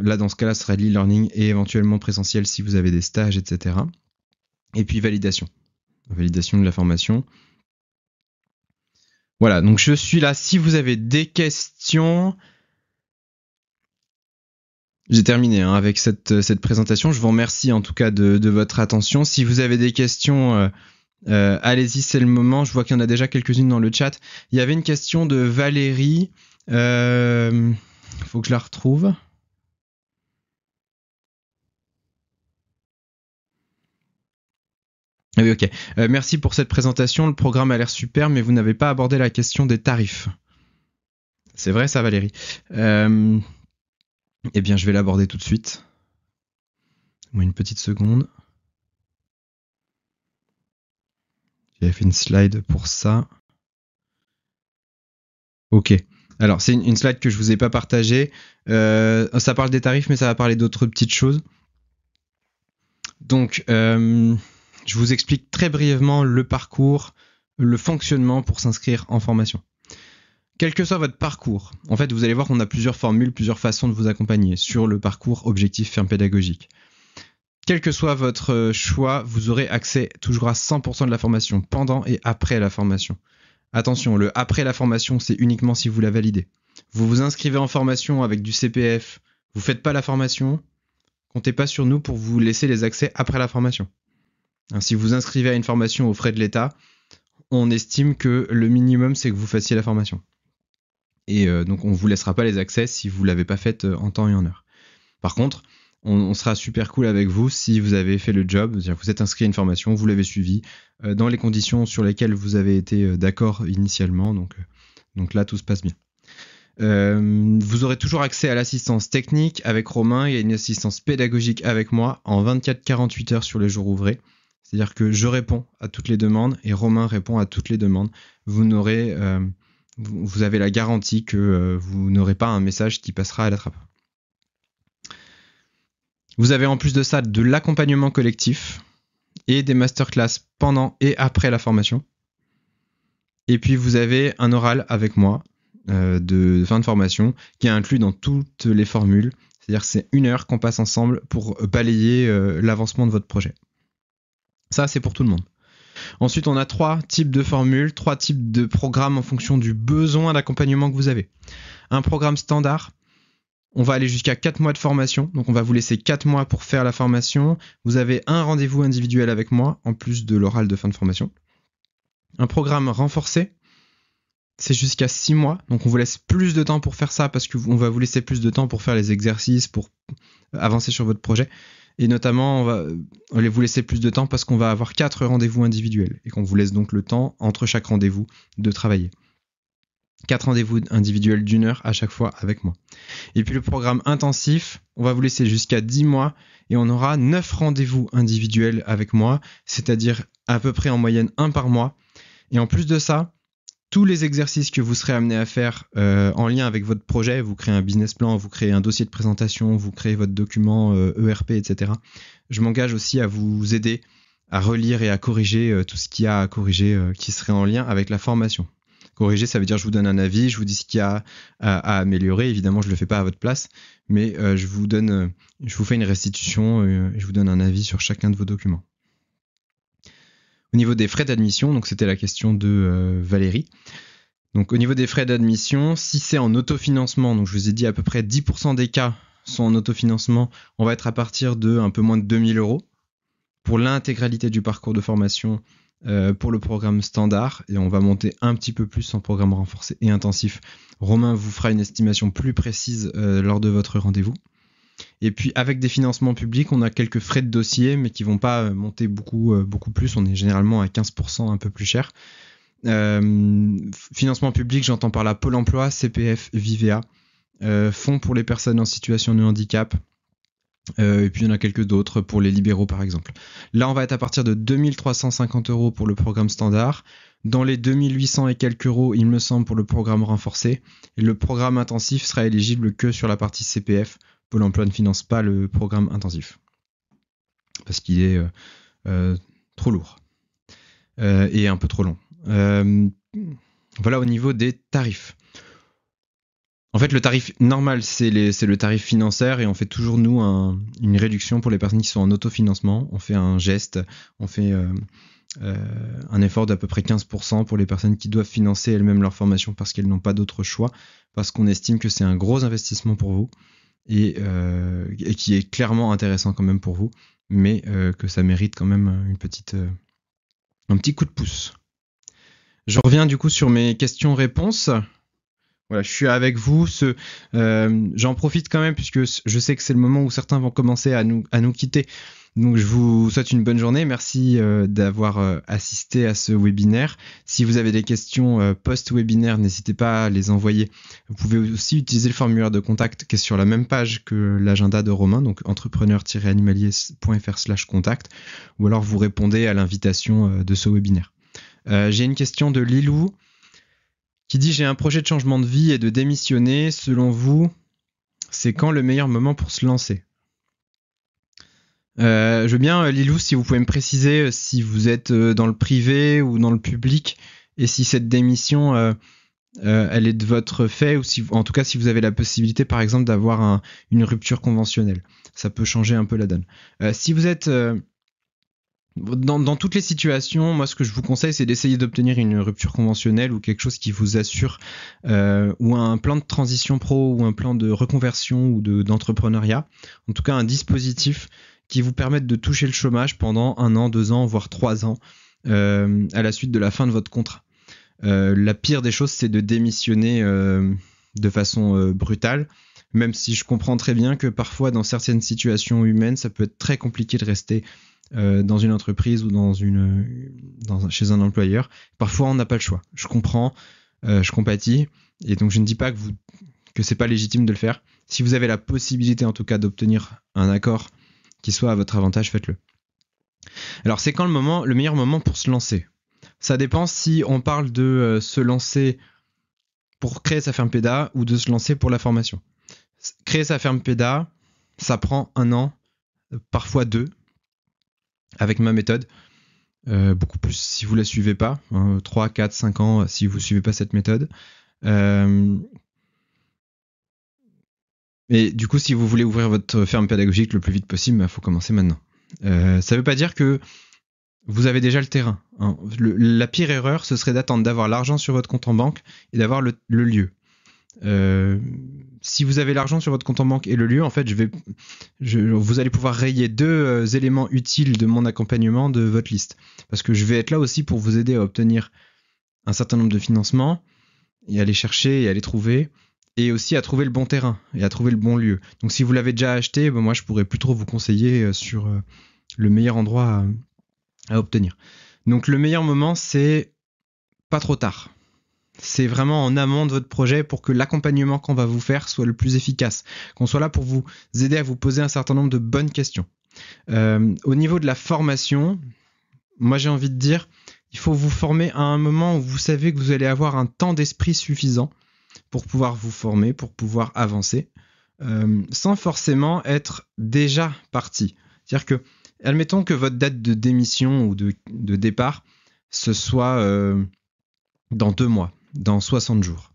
Là, dans ce cas-là, ce serait l'e-learning et éventuellement présentiel si vous avez des stages, etc. Et puis validation. Validation de la formation. Voilà, donc je suis là. Si vous avez des questions, j'ai terminé hein, avec cette, présentation. Je vous remercie en tout cas de, de votre attention. Si vous avez des questions, euh, euh, allez-y, c'est le moment. Je vois qu'il y en a déjà quelques-unes dans le chat. Il y avait une question de Valérie. Il euh, faut que je la retrouve. Oui, ok. Euh, merci pour cette présentation. Le programme a l'air super, mais vous n'avez pas abordé la question des tarifs. C'est vrai ça, Valérie. Euh, eh bien, je vais l'aborder tout de suite. Une petite seconde. J'avais fait une slide pour ça. Ok. Alors, c'est une, slide que je vous ai pas partagée. Euh, ça parle des tarifs, mais ça va parler d'autres petites choses. Donc, je vous explique très brièvement le parcours, le fonctionnement pour s'inscrire en formation. Quel que soit votre parcours, en fait, vous allez voir qu'on a plusieurs formules, plusieurs façons de vous accompagner sur le parcours objectif ferme pédagogique. Quel que soit votre choix, vous aurez accès toujours à 100% de la formation pendant et après la formation. Attention, le après la formation, c'est uniquement si vous la validez. Vous vous inscrivez en formation avec du CPF, vous faites pas la formation, comptez pas sur nous pour vous laisser les accès après la formation. Hein, si vous inscrivez à une formation aux frais de l'État, on estime que le minimum, c'est que vous fassiez la formation. Et euh, donc, on ne vous laissera pas les accès si vous ne l'avez pas faite euh, en temps et en heure. Par contre, on, sera super cool avec vous si vous avez fait le job, vous êtes inscrit à une formation, vous l'avez suivi, euh, dans les conditions sur lesquelles vous avez été d'accord initialement. Donc, donc là, tout se passe bien. vous aurez toujours accès à l'assistance technique avec Romain et à une assistance pédagogique avec moi en 24-48 heures sur les jours ouvrés. C'est-à-dire que je réponds à toutes les demandes et Romain répond à toutes les demandes. Vous n'aurez, euh, vous avez la garantie que euh, vous n'aurez pas un message qui passera à la trappe. Vous avez en plus de ça de l'accompagnement collectif et des masterclass pendant et après la formation. Et puis vous avez un oral avec moi euh, de fin de formation qui est inclus dans toutes les formules. C'est-à-dire c'est une heure qu'on passe ensemble pour balayer l'avancement de votre projet. Ça, c'est pour tout le monde. Ensuite, on a trois types de formules, trois types de programmes en fonction du besoin d'accompagnement que vous avez. Un programme standard, on va aller jusqu'à 4 mois de formation, donc on va vous laisser 4 mois pour faire la formation. Vous avez un rendez-vous individuel avec moi, en plus de l'oral de fin de formation. Un programme renforcé, c'est jusqu'à 6 mois, donc on vous laisse plus de temps pour faire ça parce qu'on va vous laisser plus de temps pour faire les exercices, pour avancer sur votre projet. Et notamment, on va vous laisser plus de temps parce qu'on va avoir quatre rendez-vous individuels et qu'on vous laisse donc le temps entre chaque rendez-vous de travailler. Quatre rendez-vous individuels d'une heure à chaque fois avec moi. Et puis le programme intensif, on va vous laisser jusqu'à 10 mois et on aura 9 rendez-vous individuels avec moi, c'est-à-dire à peu près en moyenne un par mois. Et en plus de ça, tous les exercices que vous serez amené à faire euh, en lien avec votre projet, vous créez un business plan, vous créez un dossier de présentation, vous créez votre document ERP, euh, e etc. Je m'engage aussi à vous aider à relire et à corriger euh, tout ce qu'il y a à corriger qui serait en lien avec la formation. Corriger, ça veut dire je vous donne un avis, je vous dis ce qu'il y a à, améliorer. Évidemment, je ne le fais pas à votre place, mais je vous donne, je vous fais une restitution je vous donne un avis sur chacun de vos documents. Au niveau des frais d'admission, donc c'était la question de euh, Valérie. Donc au niveau des frais d'admission, si c'est en autofinancement, donc je vous ai dit à peu près 10% des cas sont en autofinancement, on va être à partir de un peu moins de 2000 euros pour l'intégralité du parcours de formation euh, pour le programme standard et on va monter un petit peu plus en programme renforcé et intensif. Romain vous fera une estimation plus précise euh, lors de votre rendez-vous. Et puis avec des financements publics, on a quelques frais de dossier, mais qui vont pas euh, monter beaucoup, euh, beaucoup plus. On est généralement à 15% un peu plus cher. Euh, financement public, j'entends par là Pôle Emploi, CPF, Vivea, fonds pour les personnes en situation de handicap. et puis il y en a quelques d'autres pour les libéraux par exemple. Là on va être à partir de 2350 euros pour le programme standard, dans les 2800 et quelques euros il me semble pour le programme renforcé, et le programme intensif sera éligible que sur la partie CPF Pôle emploi ne finance pas le programme intensif parce qu'il est euh, euh, trop lourd euh, et un peu trop long. voilà au niveau des tarifs. En fait, le tarif normal, c'est le tarif financier et on fait toujours, nous, une réduction pour les personnes qui sont en autofinancement. On fait un geste, on fait un effort d'à peu près 15% pour les personnes qui doivent financer elles-mêmes leur formation parce qu'elles n'ont pas d'autre choix, parce qu'on estime que c'est un gros investissement pour vous et, et, qui est clairement intéressant quand même pour vous, mais que ça mérite quand même petite, un petit coup de pouce. Je reviens du coup sur mes questions-réponses. Voilà, je suis avec vous. Euh, j'en profite quand même puisque je sais que c'est le moment où certains vont commencer à nous quitter. Donc je vous souhaite une bonne journée. Merci euh, d'avoir euh, assisté à ce webinaire. Si vous avez des questions post-webinaire, n'hésitez pas à les envoyer. Vous pouvez aussi utiliser le formulaire de contact qui est sur la même page que l'agenda de Romain, donc entrepreneur-animalier.fr/contact, ou alors vous répondez à l'invitation de ce webinaire. Euh, j'ai une question de Lilou qui dit j'ai un projet de changement de vie et de démissionner. Selon vous, c'est quand le meilleur moment pour se lancer? euh, Je veux bien, Lilou, si vous pouvez me préciser euh, si vous êtes dans le privé ou dans le public et si cette démission, elle est de votre fait ou si, en tout cas, si vous avez la possibilité, par exemple, d'avoir une rupture conventionnelle. Ça peut changer un peu la donne. si vous êtes dans, toutes les situations, moi, ce que je vous conseille, c'est d'essayer d'obtenir une rupture conventionnelle ou quelque chose qui vous assure, euh, ou un plan de transition pro, ou un plan de reconversion ou d'entrepreneuriat. en tout cas, un dispositif qui vous permette de toucher le chômage pendant un an, deux ans, voire trois ans, euh, à la suite de la fin de votre contrat. Euh, la pire des choses, c'est de démissionner de façon brutale même si je comprends très bien que parfois dans certaines situations humaines, ça peut être très compliqué de rester euh, dans une entreprise ou dans une, dans, chez un employeur. Parfois, on n'a pas le choix. Je comprends, euh, je compatis, et donc je ne dis pas que vous que c'est pas légitime de le faire. Si vous avez la possibilité, en tout cas, d'obtenir un accord qui soit à votre avantage, faites-le. Alors, c'est quand le moment, le meilleur moment pour se lancer? Ça dépend si on parle de euh, se lancer pour créer sa ferme PEDA ou de se lancer pour la formation. Créer sa ferme PEDA, ça prend un an, parfois deux, avec ma méthode. Euh, beaucoup plus si vous la suivez pas, 3, 4, 5 ans si vous suivez pas cette méthode. Euh, et du coup, si vous voulez ouvrir votre ferme pédagogique le plus vite possible, il bah, faut commencer maintenant. Euh, ça ne veut pas dire que vous avez déjà le terrain. Hein. la pire erreur, ce serait d'attendre d'avoir l'argent sur votre compte en banque et d'avoir le, lieu. Euh, si vous avez l'argent sur votre compte en banque et le lieu, en fait, je vais, vous allez pouvoir rayer deux euh, éléments utiles de mon accompagnement de votre liste. Parce que je vais être là aussi pour vous aider à obtenir un certain nombre de financements et les chercher et les trouver et aussi à trouver le bon terrain et à trouver le bon lieu. Donc si vous l'avez déjà acheté, ben moi je pourrais plus trop vous conseiller euh, sur le meilleur endroit à obtenir. Donc le meilleur moment c'est pas trop tard c'est vraiment en amont de votre projet pour que l'accompagnement qu'on va vous faire soit le plus efficace, qu'on soit là pour vous aider à vous poser un certain nombre de bonnes questions. Euh, au niveau de la formation, moi j'ai envie de dire, il faut vous former à un moment où vous savez que vous allez avoir un temps d'esprit suffisant pour pouvoir vous former, pour pouvoir avancer, euh, sans forcément être déjà parti. C'est-à-dire que, admettons que votre date de démission ou de, départ, ce soit euh, dans deux mois dans 60 jours.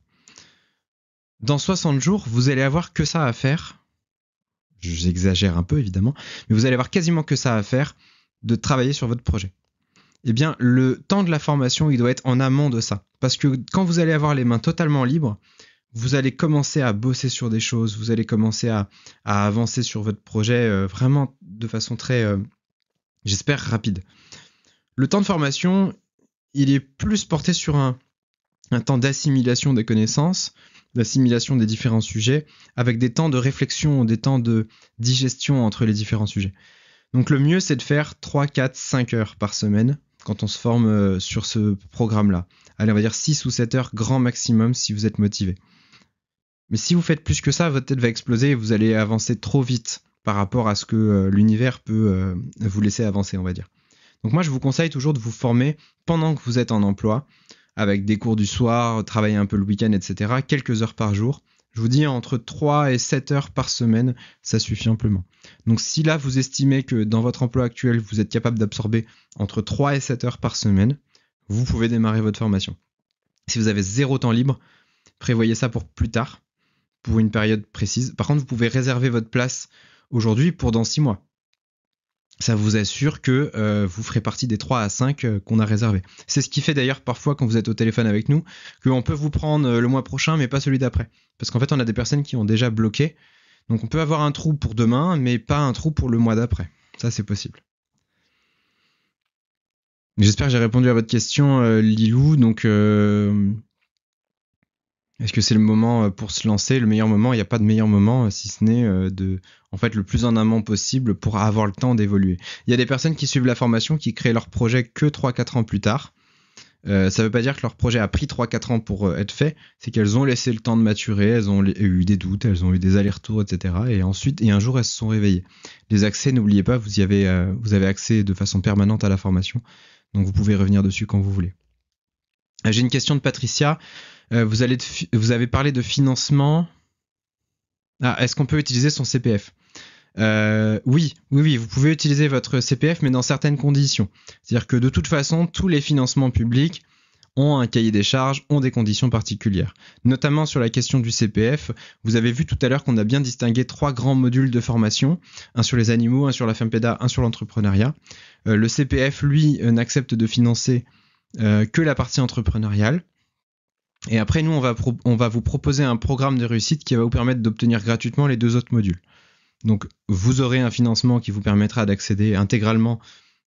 Dans 60 jours, vous allez avoir que ça à faire. J'exagère un peu évidemment, mais vous allez avoir quasiment que ça à faire de travailler sur votre projet. Eh bien, le temps de la formation, il doit être en amont de ça. Parce que quand vous allez avoir les mains totalement libres, vous allez commencer à bosser sur des choses, vous allez commencer à, avancer sur votre projet euh, vraiment de façon très, euh, j'espère, rapide. Le temps de formation, il est plus porté sur un, un temps d'assimilation des connaissances, d'assimilation des différents sujets, avec des temps de réflexion, des temps de digestion entre les différents sujets. Donc le mieux, c'est de faire 3, 4, 5 heures par semaine quand on se forme euh, sur ce programme-là. Allez, on va dire 6 ou 7 heures grand maximum si vous êtes motivé. Mais si vous faites plus que ça, votre tête va exploser et vous allez avancer trop vite par rapport à ce que euh, l'univers peut euh, vous laisser avancer, on va dire. Donc moi, je vous conseille toujours de vous former pendant que vous êtes en emploi, avec des cours du soir, travailler un peu le week-end, etc., quelques heures par jour. Je vous dis entre 3 et 7 heures par semaine, ça suffit amplement. Donc si là vous estimez que dans votre emploi actuel, vous êtes capable d'absorber entre 3 et 7 heures par semaine, vous pouvez démarrer votre formation. Si vous avez zéro temps libre, prévoyez ça pour plus tard, pour une période précise. Par contre, vous pouvez réserver votre place aujourd'hui pour dans 6 mois. Ça vous assure que euh, vous ferez partie des 3 à 5 euh, qu'on a réservés. C'est ce qui fait d'ailleurs parfois quand vous êtes au téléphone avec nous, qu'on peut vous prendre euh, le mois prochain mais pas celui d'après. Parce qu'en fait on a des personnes qui ont déjà bloqué. Donc on peut avoir un trou pour demain mais pas un trou pour le mois d'après. Ça c'est possible. J'espère que j'ai répondu à votre question Lilou. Donc est-ce que c'est le moment euh, pour se lancer, le meilleur moment? Il n'y a pas de meilleur moment euh, si ce n'est euh, de, en fait, le plus en amont possible pour avoir le temps d'évoluer. Il y a des personnes qui suivent la formation qui créent leur projet que 3-4 ans plus tard. Ça ne veut pas dire que leur projet a pris 3-4 ans pour être fait, c'est qu'elles ont laissé le temps de maturer, elles ont eu des doutes, elles ont eu des allers-retours, etc. Et ensuite, et un jour, elles se sont réveillées. Les accès, n'oubliez pas, vous y avez, vous avez accès de façon permanente à la formation, donc vous pouvez revenir dessus quand vous voulez. J'ai une question de Patricia. Euh, vous, avez parlé de financement. Ah, est-ce qu'on peut utiliser son CPF euh, oui, oui, oui, vous pouvez utiliser votre CPF, mais dans certaines conditions. C'est-à-dire que de toute façon, tous les financements publics ont un cahier des charges, ont des conditions particulières. Notamment sur la question du CPF, vous avez vu tout à l'heure qu'on a bien distingué trois grands modules de formation, un sur les animaux, un sur la FEMPEDA, un sur l'entrepreneuriat. Euh, le CPF, lui, n'accepte de financer que la partie entrepreneuriale. Et après, nous, on va, on va vous proposer un programme de réussite qui va vous permettre d'obtenir gratuitement les deux autres modules. Donc, vous aurez un financement qui vous permettra d'accéder intégralement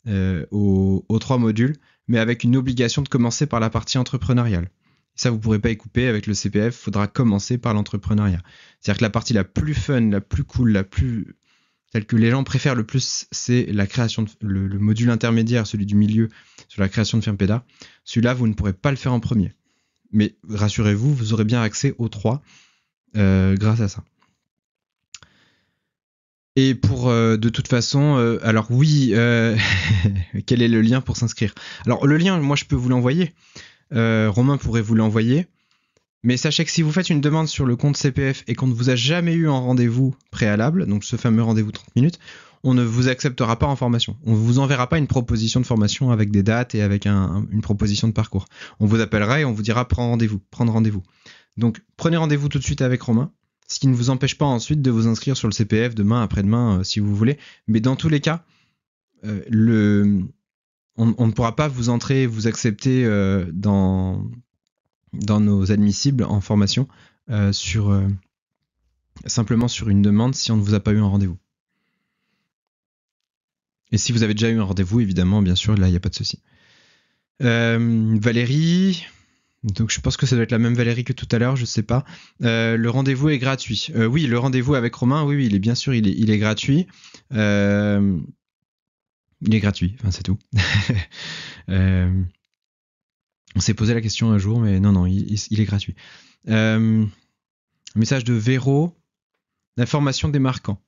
euh, aux, trois modules, mais avec une obligation de commencer par la partie entrepreneuriale. Ça, vous ne pourrez pas y couper avec le CPF, il faudra commencer par l'entrepreneuriat. C'est-à-dire que la partie la plus fun, la plus cool, la plus celle que les gens préfèrent le plus, c'est la création, de, le, le, module intermédiaire, celui du milieu, sur la création de Firmpeda. Celui-là, vous ne pourrez pas le faire en premier. Mais rassurez-vous, vous aurez bien accès aux trois euh, grâce à ça. Et pour euh, de toute façon, euh, alors oui, (laughs) quel est le lien pour s'inscrire? Alors le lien, moi je peux vous l'envoyer. Romain pourrait vous l'envoyer. Mais sachez que si vous faites une demande sur le compte CPF et qu'on ne vous a jamais eu en rendez-vous préalable, donc ce fameux rendez-vous 30 minutes, on ne vous acceptera pas en formation. On ne vous enverra pas une proposition de formation avec des dates et avec une proposition de parcours. On vous appellera et on vous dira prendre rendez-vous, prendre rendez-vous. Donc prenez rendez-vous tout de suite avec Romain, ce qui ne vous empêche pas ensuite de vous inscrire sur le CPF demain, après-demain, euh, si vous voulez. Mais dans tous les cas, euh, on, ne pourra pas vous entrer, vous accepter euh, dans, dans nos admissibles en formation sur simplement sur une demande si on ne vous a pas eu un rendez-vous. Et si vous avez déjà eu un rendez-vous, évidemment, bien sûr, là, il n'y a pas de souci. Euh, Valérie, donc je pense que ça doit être la même Valérie que tout à l'heure, je ne sais pas. Euh, le rendez-vous est gratuit. Euh, oui, le rendez-vous avec Romain, oui, oui, il est bien sûr, il est, il est gratuit. il est gratuit, enfin c'est tout. (laughs) on s'est posé la question un jour, mais non, non, il, est gratuit. message de Véro, l'information démarquant.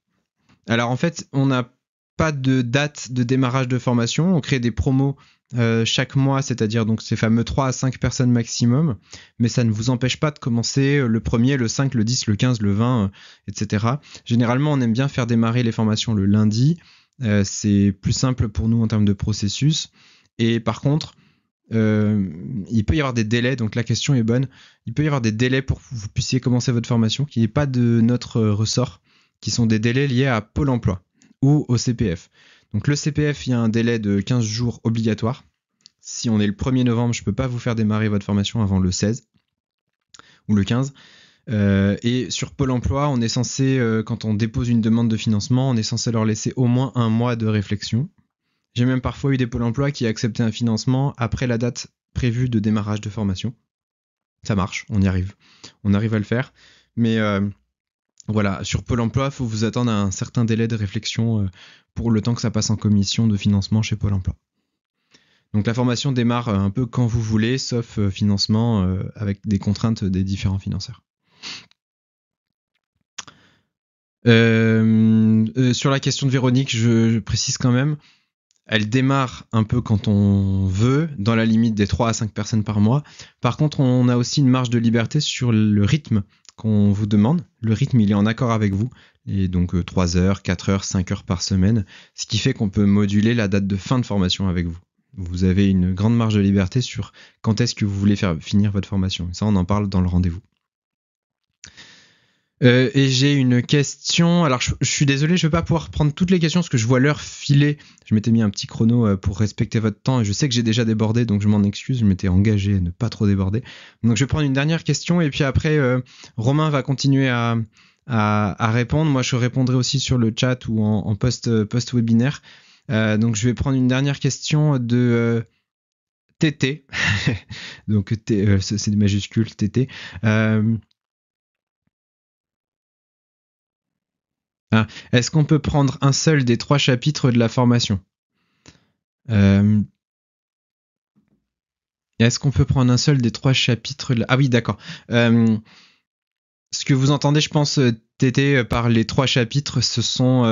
Alors en fait, on a pas de date de démarrage de formation. On crée des promos euh, chaque mois, c'est-à-dire donc ces fameux 3 à 5 personnes maximum, mais ça ne vous empêche pas de commencer le premier, le 5, le 10, le 15, le 20, euh, etc. Généralement, on aime bien faire démarrer les formations le lundi. Euh, c'est plus simple pour nous en termes de processus. Et par contre, il peut y avoir des délais, donc la question est bonne. Il peut y avoir des délais pour que vous puissiez commencer votre formation qui n'est pas de notre ressort, qui sont des délais liés à Pôle emploi ou au CPF. Donc le CPF, il y a un délai de 15 jours obligatoire. Si on est le 1er novembre, je ne peux pas vous faire démarrer votre formation avant le 16 ou le 15. Euh, et sur Pôle Emploi, on est censé, euh, quand on dépose une demande de financement, on est censé leur laisser au moins un mois de réflexion. J'ai même parfois eu des Pôle Emploi qui acceptaient un financement après la date prévue de démarrage de formation. Ça marche, on y arrive. On arrive à le faire. Mais euh, voilà, sur Pôle emploi, il faut vous attendre à un certain délai de réflexion euh, pour le temps que ça passe en commission de financement chez Pôle emploi. Donc la formation démarre euh, un peu quand vous voulez, sauf financement avec des contraintes des différents financeurs. sur la question de Véronique, je, précise quand même, elle démarre un peu quand on veut, dans la limite des 3 à 5 personnes par mois. Par contre, on a aussi une marge de liberté sur le rythme qu'on vous demande. Le rythme, il est en accord avec vous. Et donc 3 euh, heures, 4 heures, 5 heures par semaine. Ce qui fait qu'on peut moduler la date de fin de formation avec vous. Vous avez une grande marge de liberté sur quand est-ce que vous voulez faire finir votre formation. ça, on en parle dans le rendez-vous. Euh, et j'ai une question. Alors, je, suis désolé, je ne vais pas pouvoir prendre toutes les questions parce que je vois l'heure filer. Je m'étais mis un petit chrono euh, pour respecter votre temps et je sais que j'ai déjà débordé, donc je m'en excuse. Je m'étais engagé à ne pas trop déborder. Donc, je vais prendre une dernière question et puis après, euh, Romain va continuer à, répondre. Moi, je répondrai aussi sur le chat ou en, post, post webinaire. donc, je vais prendre une dernière question de TT. (laughs) donc, c'est des majuscules TT. Ah, est-ce qu'on peut prendre un seul des trois chapitres de la formation? Euh, Est-ce qu'on peut prendre un seul des trois chapitres Ah oui, d'accord. Euh, ce que vous entendez, je pense, euh, Tété, par les trois chapitres, ce sont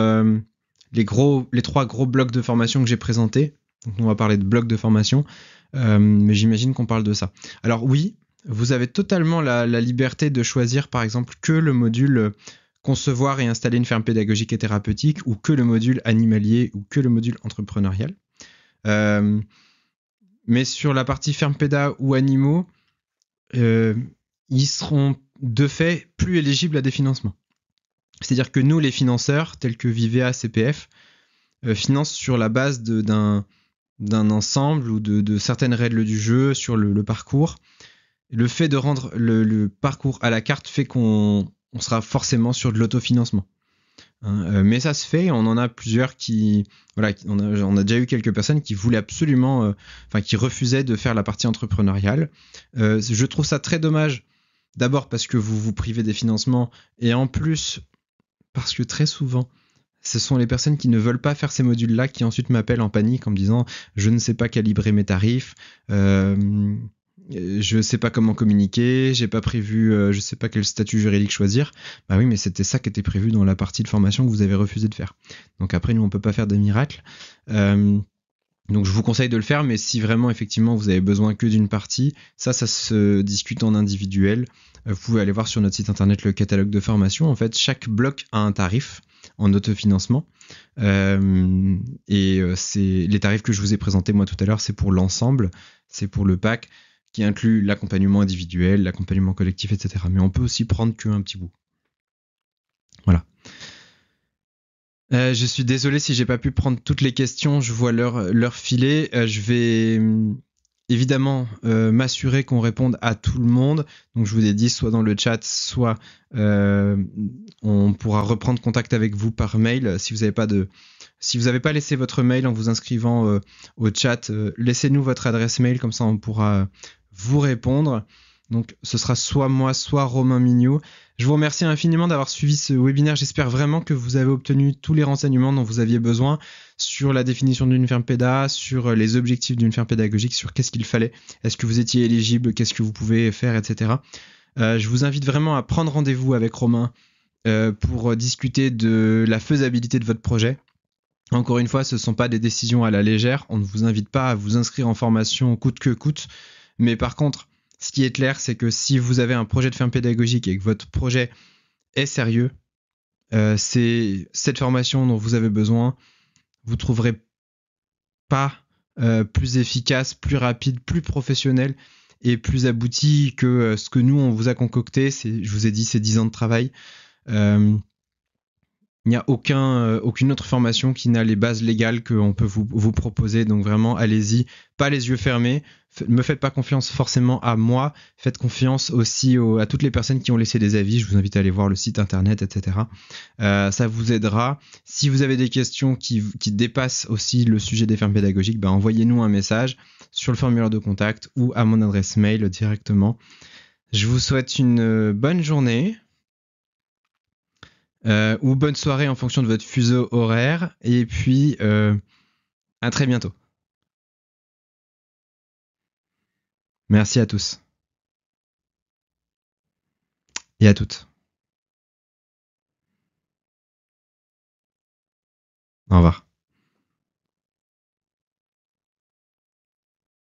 les, trois gros blocs de formation que j'ai présentés. Donc, on va parler de blocs de formation, mais j'imagine qu'on parle de ça. Alors oui, vous avez totalement la, liberté de choisir, par exemple, que le module concevoir et installer une ferme pédagogique et thérapeutique ou que le module animalier ou que le module entrepreneurial. Euh, mais sur la partie ferme péda ou animaux, euh, ils seront de fait plus éligibles à des financements. C'est-à-dire que nous, les financeurs, tels que Vivea, CPF, euh, financent sur la base d'un ensemble ou de, certaines règles du jeu sur le, parcours. Le fait de rendre le, parcours à la carte fait qu'on on sera forcément sur de l'autofinancement. Hein, euh, mais ça se fait, on en a plusieurs qui, voilà, on a, déjà eu quelques personnes qui voulaient absolument, euh, enfin qui refusaient de faire la partie entrepreneuriale. Euh, je trouve ça très dommage, d'abord parce que vous vous privez des financements, et en plus parce que très souvent, ce sont les personnes qui ne veulent pas faire ces modules-là qui ensuite m'appellent en panique en me disant je ne sais pas calibrer mes tarifs. Je sais pas comment communiquer, j'ai pas prévu, euh, je sais pas quel statut juridique choisir. Bah oui, mais c'était ça qui était prévu dans la partie de formation que vous avez refusé de faire. Donc après, nous, on peut pas faire des miracles. Euh, donc je vous conseille de le faire, mais si vraiment effectivement vous avez besoin que d'une partie, ça, ça se discute en individuel. Vous pouvez aller voir sur notre site internet le catalogue de formation. En fait, chaque bloc a un tarif en autofinancement. et c'est les tarifs que je vous ai présentés moi tout à l'heure, c'est pour l'ensemble, c'est pour le pack qui inclut l'accompagnement individuel, l'accompagnement collectif, etc. Mais on peut aussi prendre qu'un petit bout. Voilà. Euh, je suis désolé si j'ai pas pu prendre toutes les questions. Je vois leur, filet. Euh, je vais hum, évidemment euh, m'assurer qu'on réponde à tout le monde. Donc je vous ai dit, soit dans le chat, soit on pourra reprendre contact avec vous par mail. Si vous n'avez pas de, si vous n'avez pas laissé votre mail en vous inscrivant au chat, laissez-nous votre adresse mail, comme ça on pourra vous répondre. Donc ce sera soit moi, soit Romain Mignot. Je vous remercie infiniment d'avoir suivi ce webinaire. J'espère vraiment que vous avez obtenu tous les renseignements dont vous aviez besoin sur la définition d'une ferme péda, sur les objectifs d'une ferme pédagogique, sur qu'est-ce qu'il fallait, est-ce que vous étiez éligible, qu'est-ce que vous pouvez faire, etc. Euh, je vous invite vraiment à prendre rendez-vous avec Romain euh, pour discuter de la faisabilité de votre projet. Encore une fois, ce ne sont pas des décisions à la légère. On ne vous invite pas à vous inscrire en formation coûte que coûte. Mais par contre, ce qui est clair, c'est que si vous avez un projet de ferme pédagogique et que votre projet est sérieux, euh, c'est cette formation dont vous avez besoin. Vous trouverez pas euh, plus efficace, plus rapide, plus professionnel et plus abouti que euh, ce que nous on vous a concocté. je vous ai dit, c'est 10 ans de travail. Il n'y a euh, aucune autre formation qui n'a les bases légales qu'on peut vous, proposer. Donc vraiment, allez-y, pas les yeux fermés. Ne me faites pas confiance forcément à moi. Faites confiance aussi à toutes les personnes qui ont laissé des avis. Je vous invite à aller voir le site internet, etc. Euh, ça vous aidera. Si vous avez des questions qui, qui dépassent aussi le sujet des fermes pédagogiques, ben envoyez-nous un message sur le formulaire de contact ou à mon adresse mail directement. Je vous souhaite une euh, bonne journée. Euh, ou bonne soirée en fonction de votre fuseau horaire. Et puis, euh, à très bientôt. Merci à tous. Et à toutes. Au revoir.